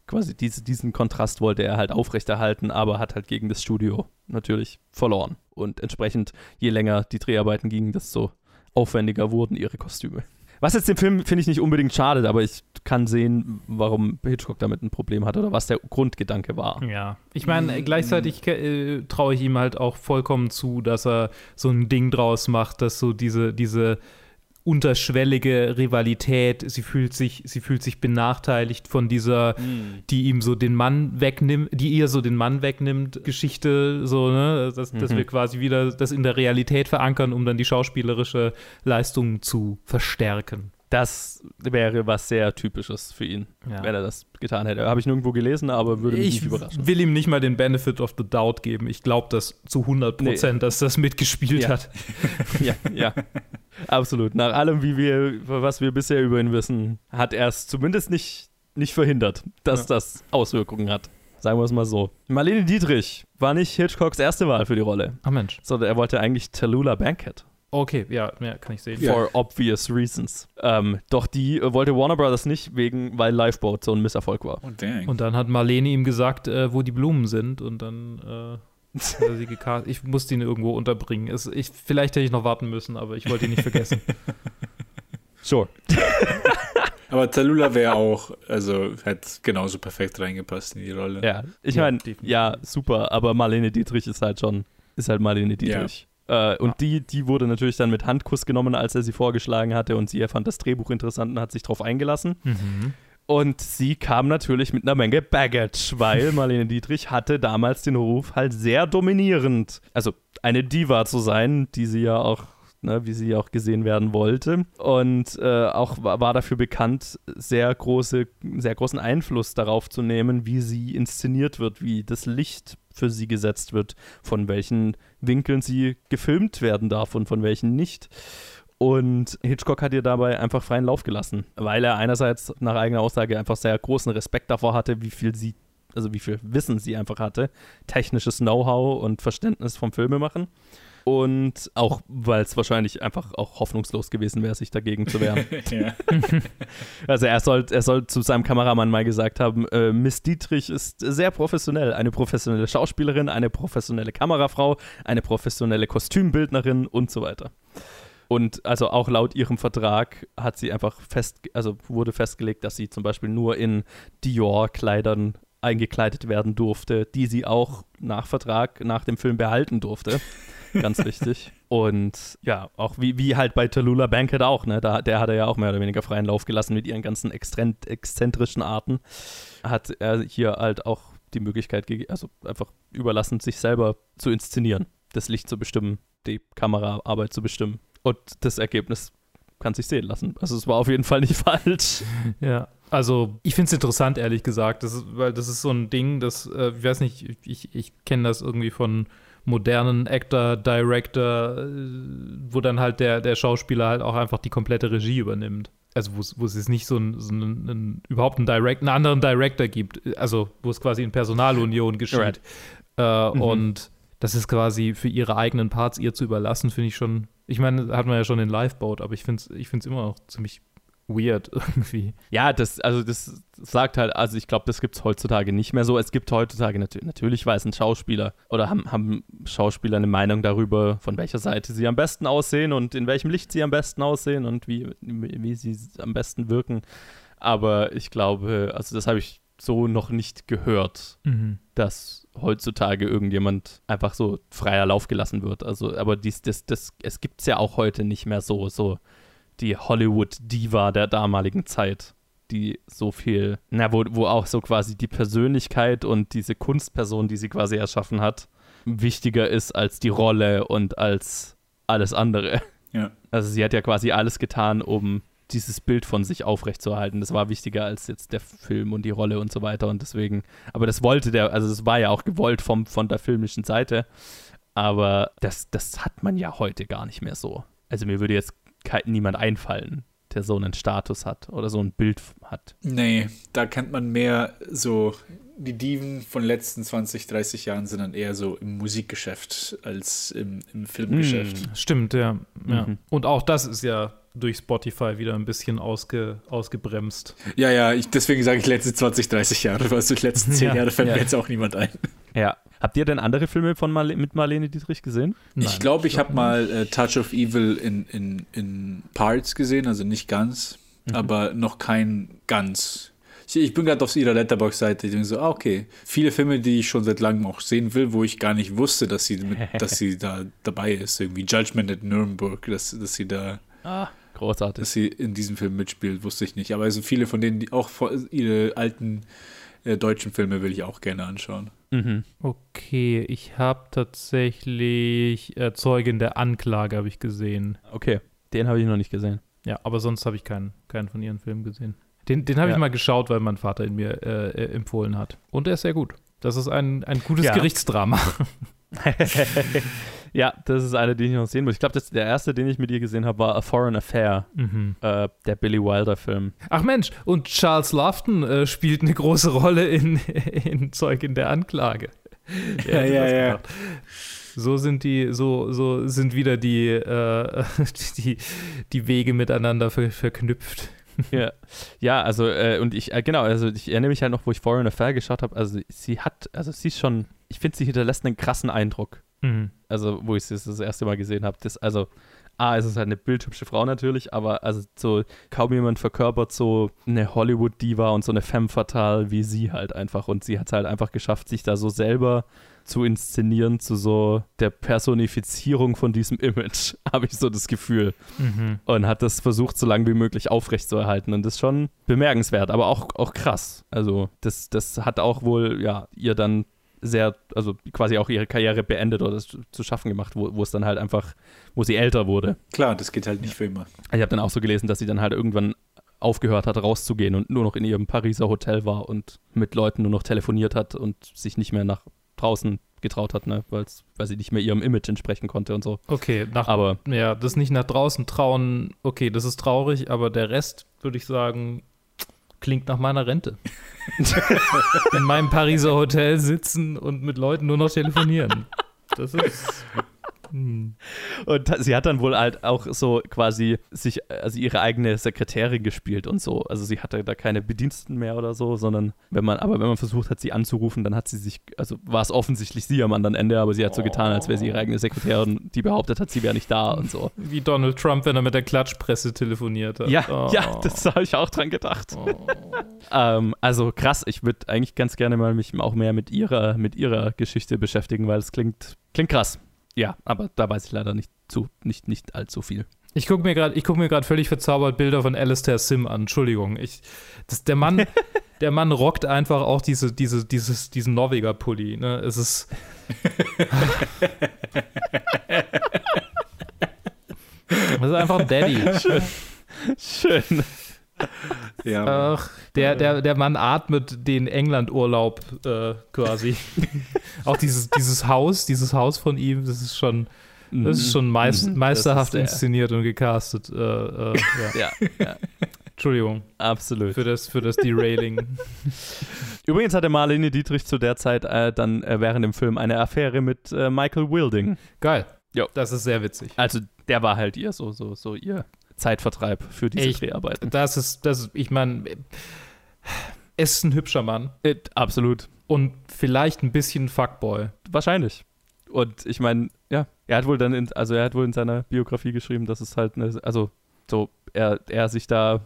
quasi diese, diesen Kontrast wollte er halt aufrechterhalten, aber hat halt gegen das Studio natürlich verloren. Und entsprechend, je länger die Dreharbeiten gingen, desto aufwendiger wurden ihre Kostüme. Was jetzt den Film, finde ich, nicht unbedingt schadet, aber ich kann sehen, warum Hitchcock damit ein Problem hat oder was der Grundgedanke war. Ja, ich meine, gleichzeitig äh, traue ich ihm halt auch vollkommen zu, dass er so ein Ding draus macht, dass so diese, diese unterschwellige Rivalität, sie fühlt sich, sie fühlt sich benachteiligt von dieser, die ihm so den Mann wegnimmt, die ihr so den Mann wegnimmt, Geschichte, so, ne, dass, dass Mhm. wir quasi wieder das in der Realität verankern, um dann die schauspielerische Leistung zu verstärken. Das wäre was sehr Typisches für ihn, Ja. wenn er das getan hätte. Habe ich nirgendwo gelesen, aber würde mich Ich nicht überraschen. will ihm nicht mal den Benefit of the Doubt geben. Ich glaube das zu 100 Prozent, dass das mitgespielt Ja. hat. (laughs) ja, ja. (laughs) Absolut. Nach allem, wie wir, was wir bisher über ihn wissen, hat er es zumindest nicht, nicht verhindert, dass Ja. das Auswirkungen hat. Sagen wir es mal so. Marlene Dietrich war nicht Hitchcocks erste Wahl für die Rolle, Ach Mensch. sondern er wollte eigentlich Tallulah Bankhead. Okay, ja, ja kann ich sehen. Ja. For obvious reasons. Ähm, doch die äh, wollte Warner Brothers nicht, wegen, weil Lifeboat so ein Misserfolg war. Oh, dang. Und dann hat Marlene ihm gesagt, äh, wo die Blumen sind und dann äh, sie gecast. Ich musste ihn irgendwo unterbringen. Es, ich, vielleicht hätte ich noch warten müssen, aber ich wollte ihn nicht vergessen. (laughs) Sure. (laughs) Aber Tallulah wäre auch, also hätte genauso perfekt reingepasst in die Rolle. Ja, ich Ja, meine, ja, super, aber Marlene Dietrich ist halt schon, ist halt Marlene Dietrich. Äh, und die, die wurde natürlich dann mit Handkuss genommen, als er sie vorgeschlagen hatte und sie fand das Drehbuch interessant und hat sich drauf eingelassen. mhm. Und sie kam natürlich mit einer Menge Baggage, weil Marlene Dietrich hatte damals den Ruf halt sehr dominierend, also eine Diva zu sein, die sie ja auch, ne, wie sie auch gesehen werden wollte. Und äh, auch war, war dafür bekannt, sehr, große, sehr großen Einfluss darauf zu nehmen, wie sie inszeniert wird, wie das Licht für sie gesetzt wird, von welchen Winkeln sie gefilmt werden darf und von welchen nicht. Und Hitchcock hat ihr dabei einfach freien Lauf gelassen, weil er einerseits nach eigener Aussage einfach sehr großen Respekt davor hatte, wie viel sie, also wie viel Wissen sie einfach hatte, technisches Know-how und Verständnis vom Filmemachen. Und auch, weil es wahrscheinlich einfach auch hoffnungslos gewesen wäre, sich dagegen zu wehren. (laughs) (laughs) Also er soll, er soll zu seinem Kameramann mal gesagt haben, äh, Miss Dietrich ist sehr professionell. Eine professionelle Schauspielerin, eine professionelle Kamerafrau, eine professionelle Kostümbildnerin und so weiter. Und also auch laut ihrem Vertrag hat sie einfach fest, also wurde festgelegt, dass sie zum Beispiel nur in Dior-Kleidern eingekleidet werden durfte, die sie auch nach Vertrag nach dem Film behalten durfte. Ganz (laughs) wichtig. Und ja, auch wie, wie halt bei Tallulah Bankhead auch, ne? Da, der hat er ja auch mehr oder weniger freien Lauf gelassen mit ihren ganzen exzentrischen Arten. Hat er hier halt auch die Möglichkeit, also einfach überlassen, sich selber zu inszenieren, das Licht zu bestimmen, die Kameraarbeit zu bestimmen. Und das Ergebnis kann sich sehen lassen. Also es war auf jeden Fall nicht (laughs) falsch. Ja, also ich finde es interessant, ehrlich gesagt, das ist, weil das ist so ein Ding, das, äh, ich weiß nicht, ich, ich kenne das irgendwie von modernen Actor, Director, äh, wo dann halt der, der Schauspieler halt auch einfach die komplette Regie übernimmt. Also wo es- wo es jetzt nicht so, ein, so einen, einen, überhaupt einen, Direct, einen anderen Director gibt, also wo es quasi in Personalunion geschieht. Right. Äh, Mhm. Und das ist quasi für ihre eigenen Parts ihr zu überlassen, finde ich schon, ich meine, hat man ja schon in Lifeboat, aber ich finde es ich find's immer noch ziemlich weird (laughs) irgendwie. Ja, das, also das sagt halt, also ich glaube, das gibt es heutzutage nicht mehr so. Es gibt heutzutage natür natürlich weiß ein Schauspieler oder haben, haben Schauspieler eine Meinung darüber, von welcher Seite sie am besten aussehen und in welchem Licht sie am besten aussehen und wie, wie sie am besten wirken. Aber ich glaube, also das habe ich so noch nicht gehört, dass heutzutage irgendjemand einfach so freier Lauf gelassen wird. Also, aber dies, das, das, es gibt es ja auch heute nicht mehr so, so die Hollywood-Diva der damaligen Zeit, die so viel, na, wo, wo auch so quasi die Persönlichkeit und diese Kunstperson, die sie quasi erschaffen hat, wichtiger ist als die Rolle und als alles andere. Ja. Also sie hat ja quasi alles getan, um dieses Bild von sich aufrechtzuerhalten. Das war wichtiger als jetzt der Film und die Rolle und so weiter. Und deswegen, aber das wollte der, also das war ja auch gewollt vom, von der filmischen Seite. Aber das, das hat man ja heute gar nicht mehr so. Also mir würde jetzt kein, niemand einfallen, der so einen Status hat oder so ein Bild hat. Nee, da kennt man mehr so, die Diven von den letzten 20, 30 Jahren sind dann eher so im Musikgeschäft als im, im Filmgeschäft. Stimmt, ja. ja. Mhm. Und auch das ist ja durch Spotify wieder ein bisschen ausge, ausgebremst. Ja, ja, ich, deswegen sage ich letzte 20, 30 Jahre, weil so die letzten (laughs) 10 Ja, Jahre fällt ja. mir jetzt auch niemand ein. Ja. Habt ihr denn andere Filme von Marle mit Marlene Dietrich gesehen? Nein, ich glaube, ich glaub habe mal äh, Touch of Evil in, in, in Parts gesehen, also nicht ganz, aber noch kein ganz. Ich, ich bin gerade auf ihrer Letterbox-Seite, ich denke so, ah, okay. Viele Filme, die ich schon seit langem auch sehen will, wo ich gar nicht wusste, dass sie, mit, (laughs) dass sie da dabei ist. Irgendwie Judgment at Nuremberg, dass, dass sie da, Ah, großartig. dass sie in diesem Film mitspielt, wusste ich nicht. Aber es sind viele von denen, die auch ihre alten äh, deutschen Filme will ich auch gerne anschauen. Mhm. Okay, ich habe tatsächlich äh, Zeugin der Anklage habe ich gesehen. Okay, den habe ich noch nicht gesehen. Ja, aber sonst habe ich keinen, keinen von ihren Filmen gesehen. Den, den habe Ja. ich mal geschaut, weil mein Vater ihn mir äh, äh, empfohlen hat. Und er ist sehr gut. Das ist ein, ein gutes Ja. Gerichtsdrama. (laughs) (laughs) ja, das ist einer, den ich noch sehen muss. Ich glaube, der erste, den ich mit ihr gesehen habe, war A Foreign Affair, Mhm. äh, der Billy Wilder-Film. Ach Mensch, und Charles Lofton äh, spielt eine große Rolle in, (laughs) in Zeugin der Anklage. Ja, ja, ja. gedacht? So sind die, so, so sind wieder die, äh, (laughs) die, die Wege miteinander ver verknüpft. ja. ja, also, äh, und ich, äh, genau, also ich erinnere mich halt noch, wo ich Foreign Affair geschaut habe, also sie hat, also sie ist schon, ich finde, sie hinterlässt einen krassen Eindruck. Mhm. Also, wo ich sie das erste Mal gesehen habe. Das, also, A, es ist halt eine bildhübsche Frau natürlich, aber also so kaum jemand verkörpert so eine Hollywood-Diva und so eine femme fatale wie sie halt einfach. Und sie hat es halt einfach geschafft, sich da so selber zu inszenieren, zu so der Personifizierung von diesem Image, (laughs) habe ich so das Gefühl. Mhm. Und hat das versucht, so lange wie möglich aufrechtzuerhalten. Und das ist schon bemerkenswert, aber auch, auch krass. Also, das, das hat auch wohl, ja, ihr dann sehr, also quasi auch ihre Karriere beendet oder es zu schaffen gemacht, wo, wo es dann halt einfach, wo sie älter wurde. Klar, das geht halt nicht für immer. Ich habe dann auch so gelesen, dass sie dann halt irgendwann aufgehört hat, rauszugehen und nur noch in ihrem Pariser Hotel war und mit Leuten nur noch telefoniert hat und sich nicht mehr nach draußen getraut hat, ne? Weil's, weil sie nicht mehr ihrem Image entsprechen konnte und so. Okay, nach, Aber ja, das nicht nach draußen trauen, okay, das ist traurig, aber der Rest, würde ich sagen, klingt nach meiner Rente. In meinem Pariser Hotel sitzen und mit Leuten nur noch telefonieren. Das ist. Hm. (laughs) Und sie hat dann wohl halt auch so quasi sich, also ihre eigene Sekretärin gespielt und so. Also sie hatte da keine Bediensteten mehr oder so, sondern wenn man, aber wenn man versucht hat, sie anzurufen, dann hat sie sich, also war es offensichtlich sie am anderen Ende, aber sie hat so getan, als wäre sie ihre eigene Sekretärin, die behauptet hat, sie wäre nicht da und so. Wie Donald Trump, wenn er mit der Klatschpresse telefoniert hat. Ja, Oh. ja, das habe ich auch dran gedacht. Oh. Ähm, also krass, ich würde eigentlich ganz gerne mal mich auch mehr mit ihrer, mit ihrer Geschichte beschäftigen, weil es klingt, klingt krass. Ja, aber da weiß ich leider nicht zu, nicht, nicht allzu viel. Ich gucke mir gerade, ich gucke mir gerade völlig verzaubert Bilder von Alistair Sim an. Entschuldigung, ich, das, der Mann, (laughs) der Mann rockt einfach auch diese, diese, dieses, diesen Norweger Pulli. Ne? Es ist. (laughs) das ist einfach ein Daddy. Schön. Ja. Ach, der, der, der Mann atmet den England-Urlaub äh, quasi. (laughs) auch dieses, dieses Haus, dieses Haus von ihm, das ist schon, das ist schon meist, Mhm. meisterhaft ist, inszeniert und gecastet. Äh, äh, ja. Ja, ja, Entschuldigung absolut. für das, für das Derailing. (laughs) Übrigens hatte Marlene Dietrich zu der Zeit äh, dann äh, während dem Film eine Affäre mit äh, Michael Wilding. Geil. Jo. Das ist sehr witzig. Also der war halt ihr so, so, so ihr Zeitvertreib für diese Ich- Dreharbeiten. Das ist, das, ich meine, es ist ein hübscher Mann Äh, absolut. und vielleicht ein bisschen Fuckboy. Wahrscheinlich. Und ich meine, ja, er hat wohl dann, in, also er hat wohl in seiner Biografie geschrieben, dass es halt, eine, also so, er, er sich da,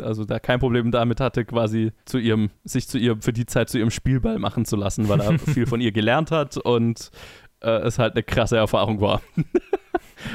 also da kein Problem damit hatte, quasi zu ihrem, sich zu ihr, für die Zeit zu ihrem Spielball machen zu lassen, weil er (laughs) viel von ihr gelernt hat und äh, es halt eine krasse Erfahrung war.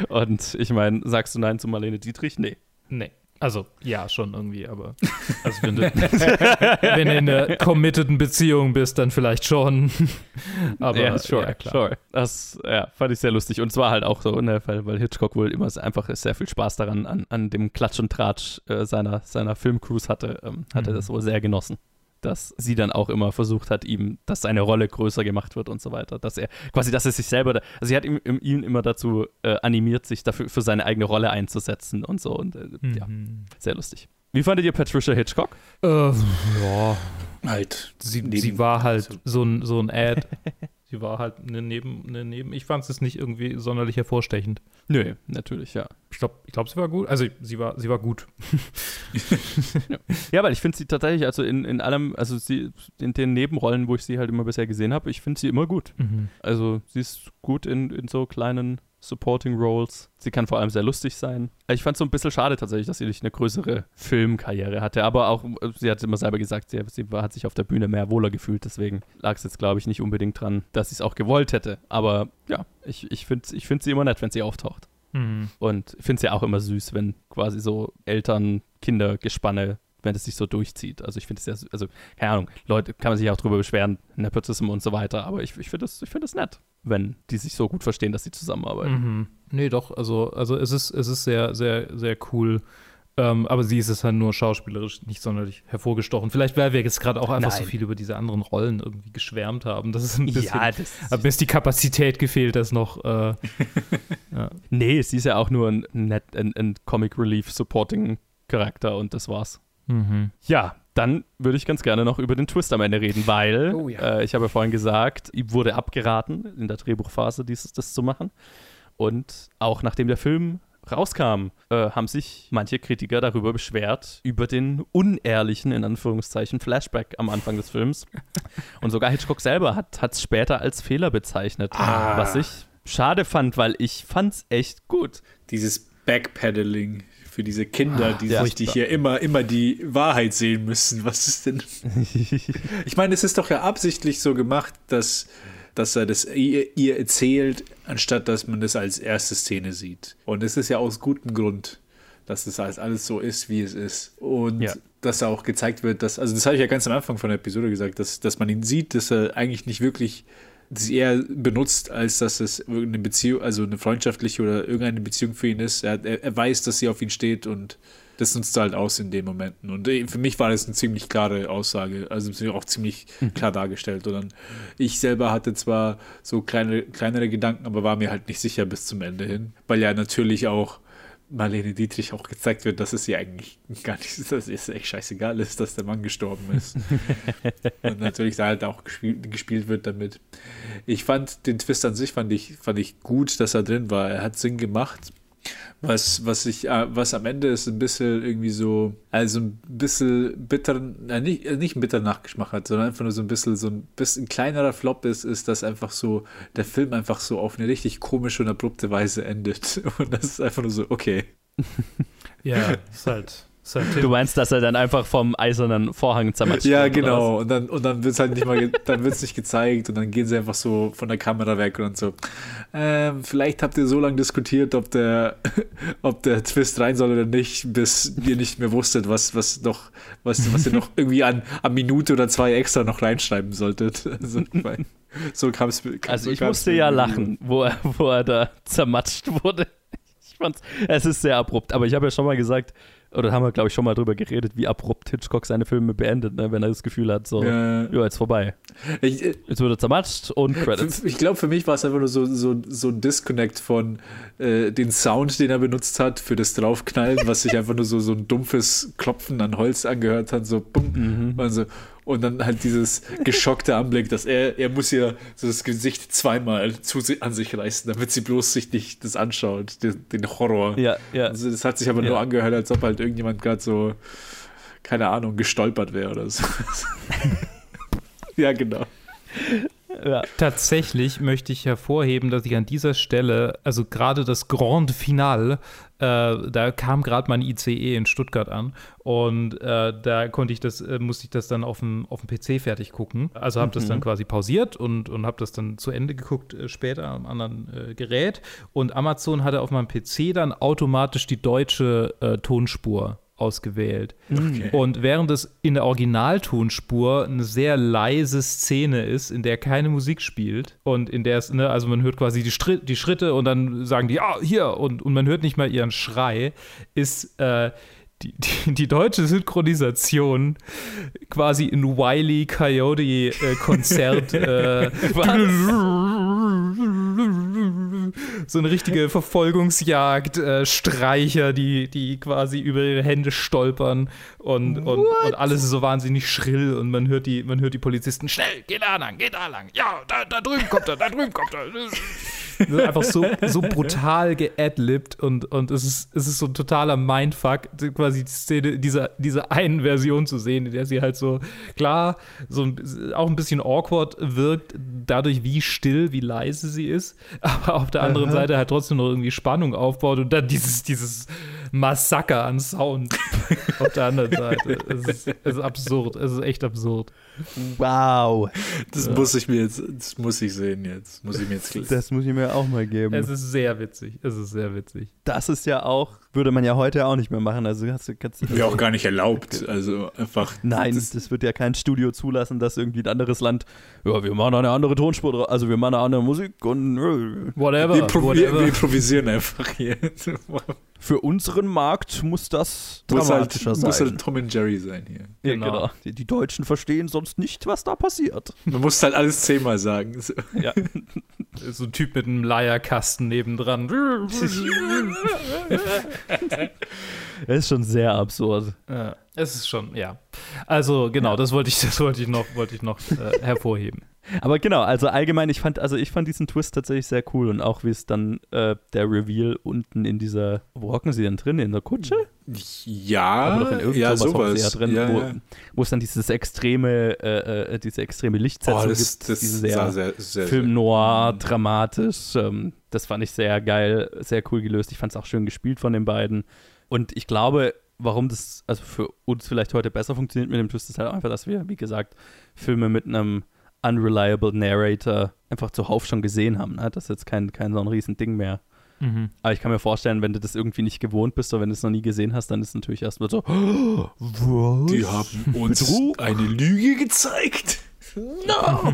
Und ich meine, sagst du Nein zu Marlene Dietrich? Nee. Nee. Also, ja, schon irgendwie, aber also wenn, du, (laughs) wenn du in einer committeden Beziehung bist, dann vielleicht schon. (laughs) aber ja, sure, ja, klar. sure. Das ja, fand ich sehr lustig. Und zwar halt auch so, ne, weil, weil Hitchcock wohl immer einfach sehr viel Spaß daran, an, an dem Klatsch und Tratsch äh, seiner, seiner Filmcrews hatte, ähm, hat er Mhm. das wohl sehr genossen. Dass sie dann auch immer versucht hat, ihm, dass seine Rolle größer gemacht wird und so weiter. Dass er, quasi, dass er sich selber, da, also sie hat ihm, ihm- ihn immer dazu äh, animiert, sich dafür für seine eigene Rolle einzusetzen und so. Und äh, ja, Mhm. sehr lustig. Wie fandet ihr Patricia Hitchcock? Äh, ja, halt. sie, sie war halt also- so ein, so ein Ad. (laughs) sie war halt eine Neben, eine Neben. Ich fand es nicht irgendwie sonderlich hervorstechend. Nö, natürlich, ja. Ich glaube, ich glaub, sie war gut. Also, sie war, sie war gut. (laughs) Ja, weil ich finde sie tatsächlich, also in, in allem, also sie, in den Nebenrollen, wo ich sie halt immer bisher gesehen habe, ich finde sie immer gut. Also sie ist gut in, in so kleinen Supporting Roles. Sie kann vor allem sehr lustig sein. Ich fand es so ein bisschen schade tatsächlich, dass sie nicht eine größere Filmkarriere hatte. Aber auch, äh, sie hat immer selber gesagt, sie, sie hat sich auf der Bühne mehr wohler gefühlt. Deswegen lag es jetzt, glaube ich, nicht unbedingt dran, dass sie es auch gewollt hätte. Aber ja, ich, ich finde ich find sie immer nett, wenn sie auftaucht. Mhm. Und finde es ja auch immer süß, wenn quasi so Eltern-Kinder-Gespanne, wenn es sich so durchzieht. Also ich finde es ja, also keine Ahnung, Leute, kann man sich auch drüber beschweren, Nepotism und so weiter, aber ich, ich finde es find das nett, wenn die sich so gut verstehen, dass sie zusammenarbeiten. Mhm. Nee, doch, also, also es ist, es ist sehr, sehr, sehr cool. Ähm, aber sie ist es halt nur schauspielerisch nicht sonderlich hervorgestochen. Vielleicht, weil wir jetzt gerade auch einfach so Nein. viel über diese anderen Rollen irgendwie geschwärmt haben. Das ist ein bisschen. das hat mir ist die Kapazität gefehlt, das noch. Äh, (laughs) ja. Nee, sie ist ja auch nur ein, net, ein, ein Comic Relief Supporting Charakter und das war's. Mhm. Ja, dann würde ich ganz gerne noch über den Twist am Ende reden, weil Oh ja. äh, ich habe ja vorhin gesagt, ihm wurde abgeraten, in der Drehbuchphase dieses das zu machen. Und auch nachdem der Film rauskam, äh, haben sich manche Kritiker darüber beschwert, über den unehrlichen, in Anführungszeichen, Flashback am Anfang des Films. Und sogar Hitchcock selber hat es später als Fehler bezeichnet, Ah. was ich schade fand, weil ich fand's echt gut. Dieses Backpedaling für diese Kinder, die, ja. sich, die hier immer, immer die Wahrheit sehen müssen. Was ist denn? (laughs) Ich meine, es ist doch ja absichtlich so gemacht, dass, dass er das ihr, ihr erzählt, anstatt dass man das als erste Szene sieht. Und es ist ja aus gutem Grund, dass es als alles so ist, wie es ist. Und Ja. dass auch gezeigt wird, dass, also das habe ich ja ganz am Anfang von der Episode gesagt, dass, dass man ihn sieht, dass er eigentlich nicht wirklich das eher benutzt, als dass es irgendeine Beziehung, also eine freundschaftliche oder irgendeine Beziehung für ihn ist. Er, er, er weiß, dass sie auf ihn steht und das nutzt du halt aus in den Momenten. Und äh, für mich war das eine ziemlich klare Aussage, also auch ziemlich Mhm. klar dargestellt. Und dann, ich selber hatte zwar so kleine, kleinere Gedanken, aber war mir halt nicht sicher bis zum Ende hin, weil ja natürlich auch Marlene Dietrich auch gezeigt wird, dass es ihr eigentlich gar nicht, (laughs) dass es echt scheißegal ist, dass der Mann gestorben ist. (laughs) Und natürlich da halt auch gespielt, gespielt wird damit. Ich fand den Twist an sich fand ich, fand ich gut, dass er drin war. Er hat Sinn gemacht. Was, was ich, äh, was am Ende ist ein bisschen irgendwie so, also ein bisschen bitter, äh, nicht, äh, nicht ein bitter Nachgeschmack hat, sondern einfach nur so ein bisschen, so ein bisschen kleinerer Flop ist, ist, dass einfach so, der Film einfach so auf eine richtig komische und abrupte Weise endet. (laughs) Und das ist einfach nur so, okay. (laughs) Ja, ist halt Du meinst, dass er dann einfach vom eisernen Vorhang zermatscht Ja, genau. Und dann, und dann wird es halt nicht mal, (laughs) dann wird es nicht gezeigt und dann gehen sie einfach so von der Kamera weg und so. Ähm, vielleicht habt ihr so lange diskutiert, ob der, (laughs) ob der Twist rein soll oder nicht, bis ihr nicht mehr wusstet, was, was noch, was, was ihr noch (laughs) irgendwie an, an Minute oder zwei extra noch reinschreiben solltet. Also, weil, so kam es? Also so ich musste ja lachen, wo er, wo er da zermatscht wurde. Ich fand's, es ist sehr abrupt, aber ich habe ja schon mal gesagt, oder haben wir, glaube ich, schon mal drüber geredet, wie abrupt Hitchcock seine Filme beendet, ne? wenn er das Gefühl hat, so, Ja. ja, jetzt vorbei. Ich, äh, Jetzt wird er zermatscht und Credits. Ich glaube, für mich war es einfach nur so, so, so ein Disconnect von äh, den Sound, den er benutzt hat für das Draufknallen, was sich einfach nur so, so ein dumpfes Klopfen an Holz angehört hat, so bumm. Und, so. Und dann halt dieses geschockte Anblick, dass er, er muss ja so das Gesicht zweimal zu an sich reißen, damit sie bloß sich nicht das anschaut, den, den Horror. Ja, ja. Also das hat sich aber nur Ja. angehört, als ob halt irgendjemand gerade so, keine Ahnung, gestolpert wäre oder so. (laughs) ja, genau. ja. Tatsächlich möchte ich hervorheben, dass ich an dieser Stelle, also gerade das Grand Finale, äh, da kam gerade mein ICE in Stuttgart an und äh, da konnte ich das, äh, musste ich das dann auf dem, auf dem PC fertig gucken. Also habe das dann quasi pausiert und, und habe das dann zu Ende geguckt äh, später am anderen äh, Gerät. Und Amazon hatte auf meinem PC dann automatisch die deutsche Tonspur ausgewählt. Und während es in der Originaltonspur eine sehr leise Szene ist, in der keine Musik spielt und in der es, ne, also man hört quasi die, Stri die Schritte und dann sagen die, ja, hier, und, und man hört nicht mal ihren Schrei, ist äh, die, die, die deutsche Synchronisation quasi in Wiley Coyote äh, Konzert (laughs) äh, so eine richtige Verfolgungsjagd, äh, Streicher, die, die quasi über ihre Hände stolpern und, und, und alles ist so wahnsinnig schrill und man hört die, man hört die Polizisten, schnell, geh da lang, geh da lang, ja, da, da drüben kommt er, da drüben kommt er. Das ist einfach so, so brutal geadlibt und, und es, ist, es ist so ein totaler Mindfuck, quasi die Szene, diese, diese einen Version zu sehen, in der sie halt so, klar, so ein, auch ein bisschen awkward wirkt, dadurch wie still, wie leise sie ist, (laughs) aber auf der anderen Seite halt trotzdem noch irgendwie Spannung aufbaut und dann dieses, dieses Massaker an Sound (laughs) auf der anderen Seite. Es ist, es ist absurd, es ist echt absurd. Wow. Das muss ich mir jetzt, das muss ich sehen jetzt. Muss ich mir jetzt Das muss ich mir auch mal geben. Es ist sehr witzig, es ist sehr witzig. das ist ja auch, würde man ja heute auch nicht mehr machen. Also hast du, kannst du Wäre auch gar nicht erlaubt. Also einfach. Nein, das, das, wird ja kein Studio zulassen, dass irgendwie ein anderes Land, ja, wir machen eine andere Tonspur, also wir machen eine andere Musik und äh, Whatever. wir, improvi wir whatever. improvisieren einfach hier. (laughs) für unseren Markt muss das muss, halt, dramatischer muss sein. halt Tom und Jerry sein hier. ja, Genau. genau. Die, die Deutschen verstehen sonst nicht, was da passiert. Man muss halt alles zehnmal sagen. So. Ja. (laughs) So ein Typ mit einem Leierkasten nebendran. (laughs) (laughs) Das ist schon sehr absurd. Ja, es ist schon, ja. Also genau, das wollte ich, (laughs) das wollte ich noch, wollte ich noch äh, hervorheben. Aber genau, also allgemein, ich fand, also ich fand diesen Twist tatsächlich sehr cool und auch wie es dann äh, der Reveal unten in dieser, wo hocken sie denn drin? In der Kutsche? Ja, Aber doch in ja, sie ja sowas. drin, ja, wo, ja. wo es dann dieses extreme, äh, äh, diese extreme Lichtsetzung Oh, das, gibt, das diese sah sehr, sehr, sehr, Film sehr noir, dramatisch. Ähm, das fand ich sehr geil, sehr cool gelöst. Ich fand es auch schön gespielt von den beiden. Und ich glaube, warum das also für uns vielleicht heute besser funktioniert mit dem Twist, ist halt auch einfach, dass wir, wie gesagt, Filme mit einem unreliable Narrator einfach zuhauf schon gesehen haben. Ne? Das ist jetzt kein, kein so ein Riesending mehr. Aber ich kann mir vorstellen, wenn du das irgendwie nicht gewohnt bist oder wenn du es noch nie gesehen hast, dann ist es natürlich erstmal so, oh, was? Die haben (laughs) uns Betrug? eine Lüge gezeigt. (laughs) No!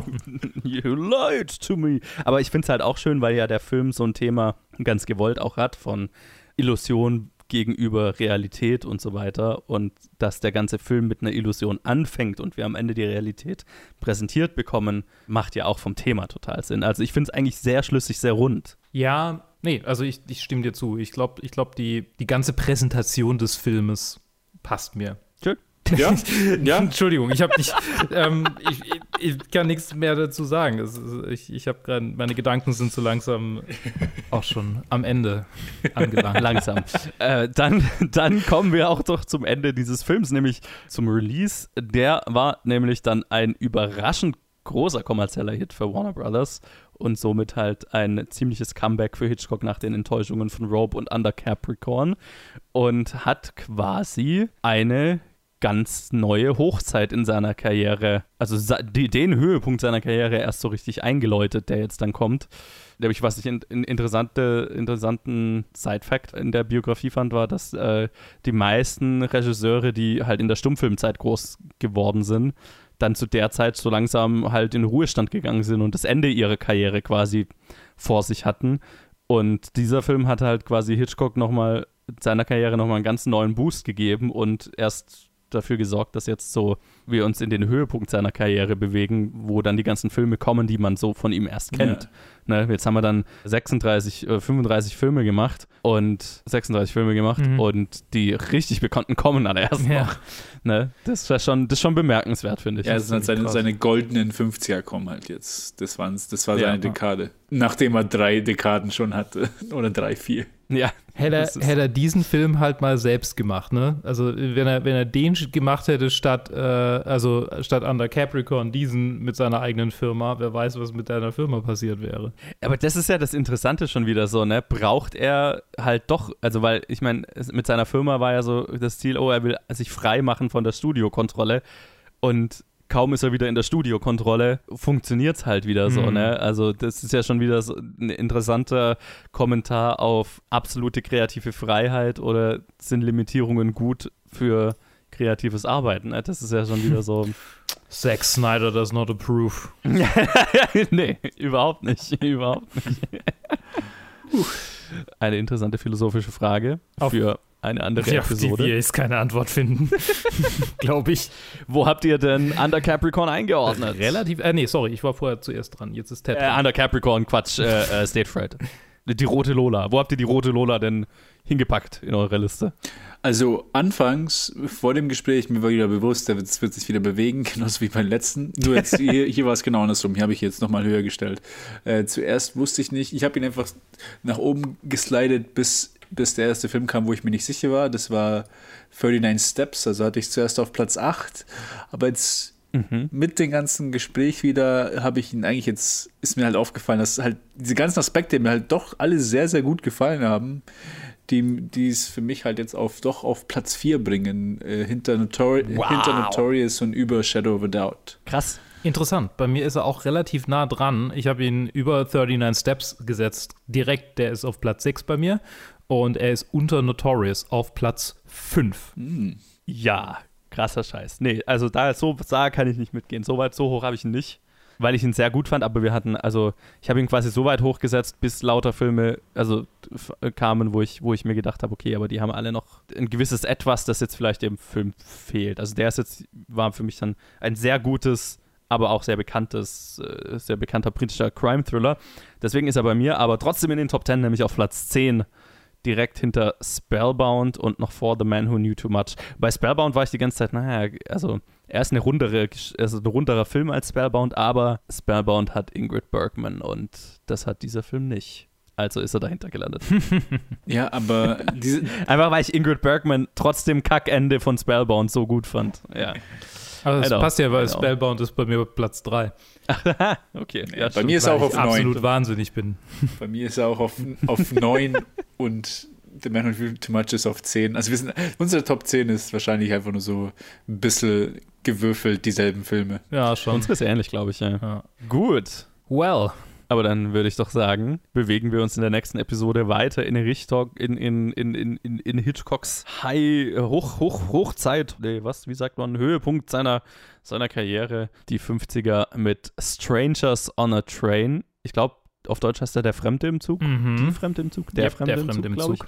You lied to me. Aber ich finde es halt auch schön, weil ja der Film so ein Thema ganz gewollt auch hat von Illusion gegenüber Realität und so weiter und dass der ganze Film mit einer Illusion anfängt und wir am Ende die Realität präsentiert bekommen, macht ja auch vom Thema total Sinn. Also ich finde es eigentlich sehr schlüssig, sehr rund. Ja, nee, also ich, ich stimme dir zu. Ich glaube, ich glaub, die, die ganze Präsentation des Filmes passt mir. Schön. Ja, (laughs) ja. Entschuldigung, ich habe nicht, ähm, ich, ich, ich kann nichts mehr dazu sagen. Es ist- ich ich habe gerade, meine Gedanken sind so langsam auch schon am Ende angelangt. (laughs) Langsam. äh, dann, dann kommen wir auch doch zum Ende dieses Films, nämlich zum Release. Der war nämlich dann ein überraschend großer kommerzieller Hit für Warner Brothers und somit halt ein ziemliches Comeback für Hitchcock nach den Enttäuschungen von Rope und Under Capricorn und hat quasi eine ganz neue Hochzeit in seiner Karriere, also den Höhepunkt seiner Karriere erst so richtig eingeläutet, der jetzt dann kommt. Nämlich, was ich in, in interessante, interessanten Side-Fact in der Biografie fand, war, dass äh, die meisten Regisseure, die halt in der Stummfilmzeit groß geworden sind, dann zu der Zeit so langsam halt in Ruhestand gegangen sind und das Ende ihrer Karriere quasi vor sich hatten. Und dieser Film hat halt quasi Hitchcock nochmal seiner Karriere nochmal einen ganz neuen Boost gegeben und erst dafür gesorgt, dass jetzt so wir uns in den Höhepunkt seiner Karriere bewegen, wo dann die ganzen Filme kommen, die man so von ihm erst kennt. Ne, jetzt haben wir dann 36, äh, 35 Filme gemacht und 36 Filme gemacht Mhm. und die richtig bekannten kommen dann erst Ja. noch. Ne, das ist schon, das ist schon bemerkenswert, finde ich. Ja, es sind halt seine, krass. seine goldenen 50er kommen halt jetzt. Das, waren's, das war Ja. seine Dekade. Nachdem er drei Dekaden schon hatte. (laughs) Oder drei, vier. ja. Hätte er, hätte er diesen Film halt mal selbst gemacht, ne? Also wenn er, wenn er den gemacht hätte statt, äh, also statt Under Capricorn, diesen mit seiner eigenen Firma, wer weiß, was mit deiner Firma passiert wäre. Aber das ist ja das Interessante schon wieder so, ne? Braucht er halt doch, also weil, ich meine, mit seiner Firma war ja so das Ziel, oh, er will sich frei machen von der Studiokontrolle und kaum ist er wieder in der Studiokontrolle, funktioniert es halt wieder so, Mhm. ne? Also das ist ja schon wieder so ein interessanter Kommentar auf absolute kreative Freiheit oder sind Limitierungen gut für kreatives Arbeiten, ne? Das ist ja schon wieder so. (laughs) Zack Snyder does not approve. (laughs) nee, überhaupt nicht. (laughs) Überhaupt nicht. Eine interessante philosophische Frage Auf- für eine andere Ja, auf die Episode. wir jetzt keine Antwort finden, (laughs) glaube ich. Wo habt ihr denn Under Capricorn eingeordnet? Relativ, äh, nee, sorry, ich war vorher zuerst dran. Jetzt ist Ted Äh. Under Capricorn, Quatsch, äh, äh, State Fright. Die rote Lola. Wo habt ihr die rote Lola denn hingepackt in eure Liste? Also anfangs, vor dem Gespräch, mir war wieder bewusst, der wird, es wird sich wieder bewegen, (laughs) genauso wie beim letzten. Nur jetzt, (laughs) hier, hier war es genau andersrum. Hier habe ich jetzt nochmal höher gestellt. Äh, zuerst wusste ich nicht, ich habe ihn einfach nach oben geslidet, bis, bis der erste Film kam, wo ich mir nicht sicher war. Das war 39 Steps, also hatte ich zuerst auf Platz 8. Aber jetzt mit dem ganzen Gespräch wieder habe ich ihn eigentlich jetzt, ist mir halt aufgefallen, dass halt diese ganzen Aspekte mir halt doch alle sehr, sehr gut gefallen haben, die, die es für mich halt jetzt auf doch auf Platz 4 bringen, äh, hinter, Notori Wow. hinter Notorious und über Shadow of a Doubt. Krass. Interessant. Bei mir ist er auch relativ nah dran. Ich habe ihn über 39 Steps gesetzt. Direkt, der ist auf Platz 6 bei mir. Und er ist unter Notorious auf Platz 5. Ja, krasser Scheiß. Nee, also da so da kann ich nicht mitgehen. So weit, so hoch habe ich ihn nicht, weil ich ihn sehr gut fand, aber wir hatten, also ich habe ihn quasi so weit hochgesetzt, bis lauter Filme, also f- kamen, wo ich, wo ich mir gedacht habe, okay, aber die haben alle noch ein gewisses Etwas, das jetzt vielleicht dem Film fehlt. Also der ist jetzt, war für mich dann ein sehr gutes, aber auch sehr bekanntes, äh, sehr bekannter britischer Crime-Thriller. Deswegen ist er bei mir aber trotzdem in den Top 10, nämlich auf Platz 10 direkt hinter Spellbound und noch vor The Man Who Knew Too Much. Bei Spellbound war ich die ganze Zeit, naja, also er ist eine rundere, also ein runderer Film als Spellbound, aber Spellbound hat Ingrid Bergman und das hat dieser Film nicht. Also ist er dahinter gelandet. (laughs) Ja, aber Einfach weil ich Ingrid Bergman trotzdem Kackende von Spellbound so gut fand. Ja. Aber das know, passt ja, weil. Spellbound ist bei mir Platz 3. (laughs) okay. Ja, bei stimmt. mir ist er auch auf ich absolut 9. wahnsinnig bin. Bei mir ist er auch auf, auf 9 (laughs) und The Man Who Knew Too Much ist auf 10. Also wir sind, unsere Top 10 ist wahrscheinlich einfach nur so ein bisschen gewürfelt, dieselben Filme. Ja, schon. Unsere ist ähnlich, glaube ich, ja. Ja. Gut. Well, Aber dann würde ich doch sagen, bewegen wir uns in der nächsten Episode weiter in Richtung, in, in, in, in, in, Hitchcocks High, Hoch, Hoch, Hochzeit, nee, was, wie sagt man, Höhepunkt seiner, seiner Karriere, die 50er mit Strangers on a Train. Ich glaube, auf Deutsch heißt er der Fremde im Zug. Mhm. Die Fremde im Zug? Der Ja, Fremde der im Fremde Zug, im glaub ich. Zug.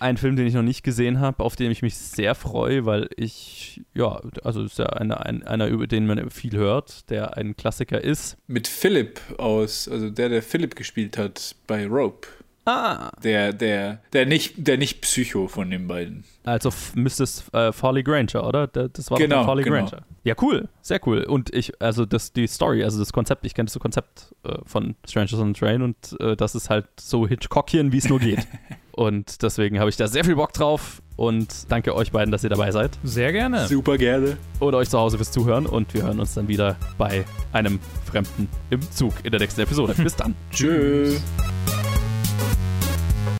Ein Film, den ich noch nicht gesehen habe, auf den ich mich sehr freue, weil ich, ja, also ist ja einer, ein, einer, über den man viel hört, der ein Klassiker ist. Mit Philipp aus, also der, der Philipp gespielt hat bei Rope. Ah. Der, der, der nicht, der nicht Psycho von den beiden. Also es äh, Farley Granger, oder? Das war genau, Farley genau. Granger. Ja, cool, sehr cool. Und ich, also das, die Story, also das Konzept, ich kenne das Konzept äh, von Strangers on the Train und äh, das ist halt so Hitchcockian, wie es nur geht. (laughs) und deswegen habe ich da sehr viel Bock drauf und danke euch beiden, dass ihr dabei seid. Sehr gerne. Super gerne. Und euch zu Hause fürs Zuhören und wir hören uns dann wieder bei einem Fremden im Zug in der nächsten Episode. Bis dann. (laughs) Tschüss.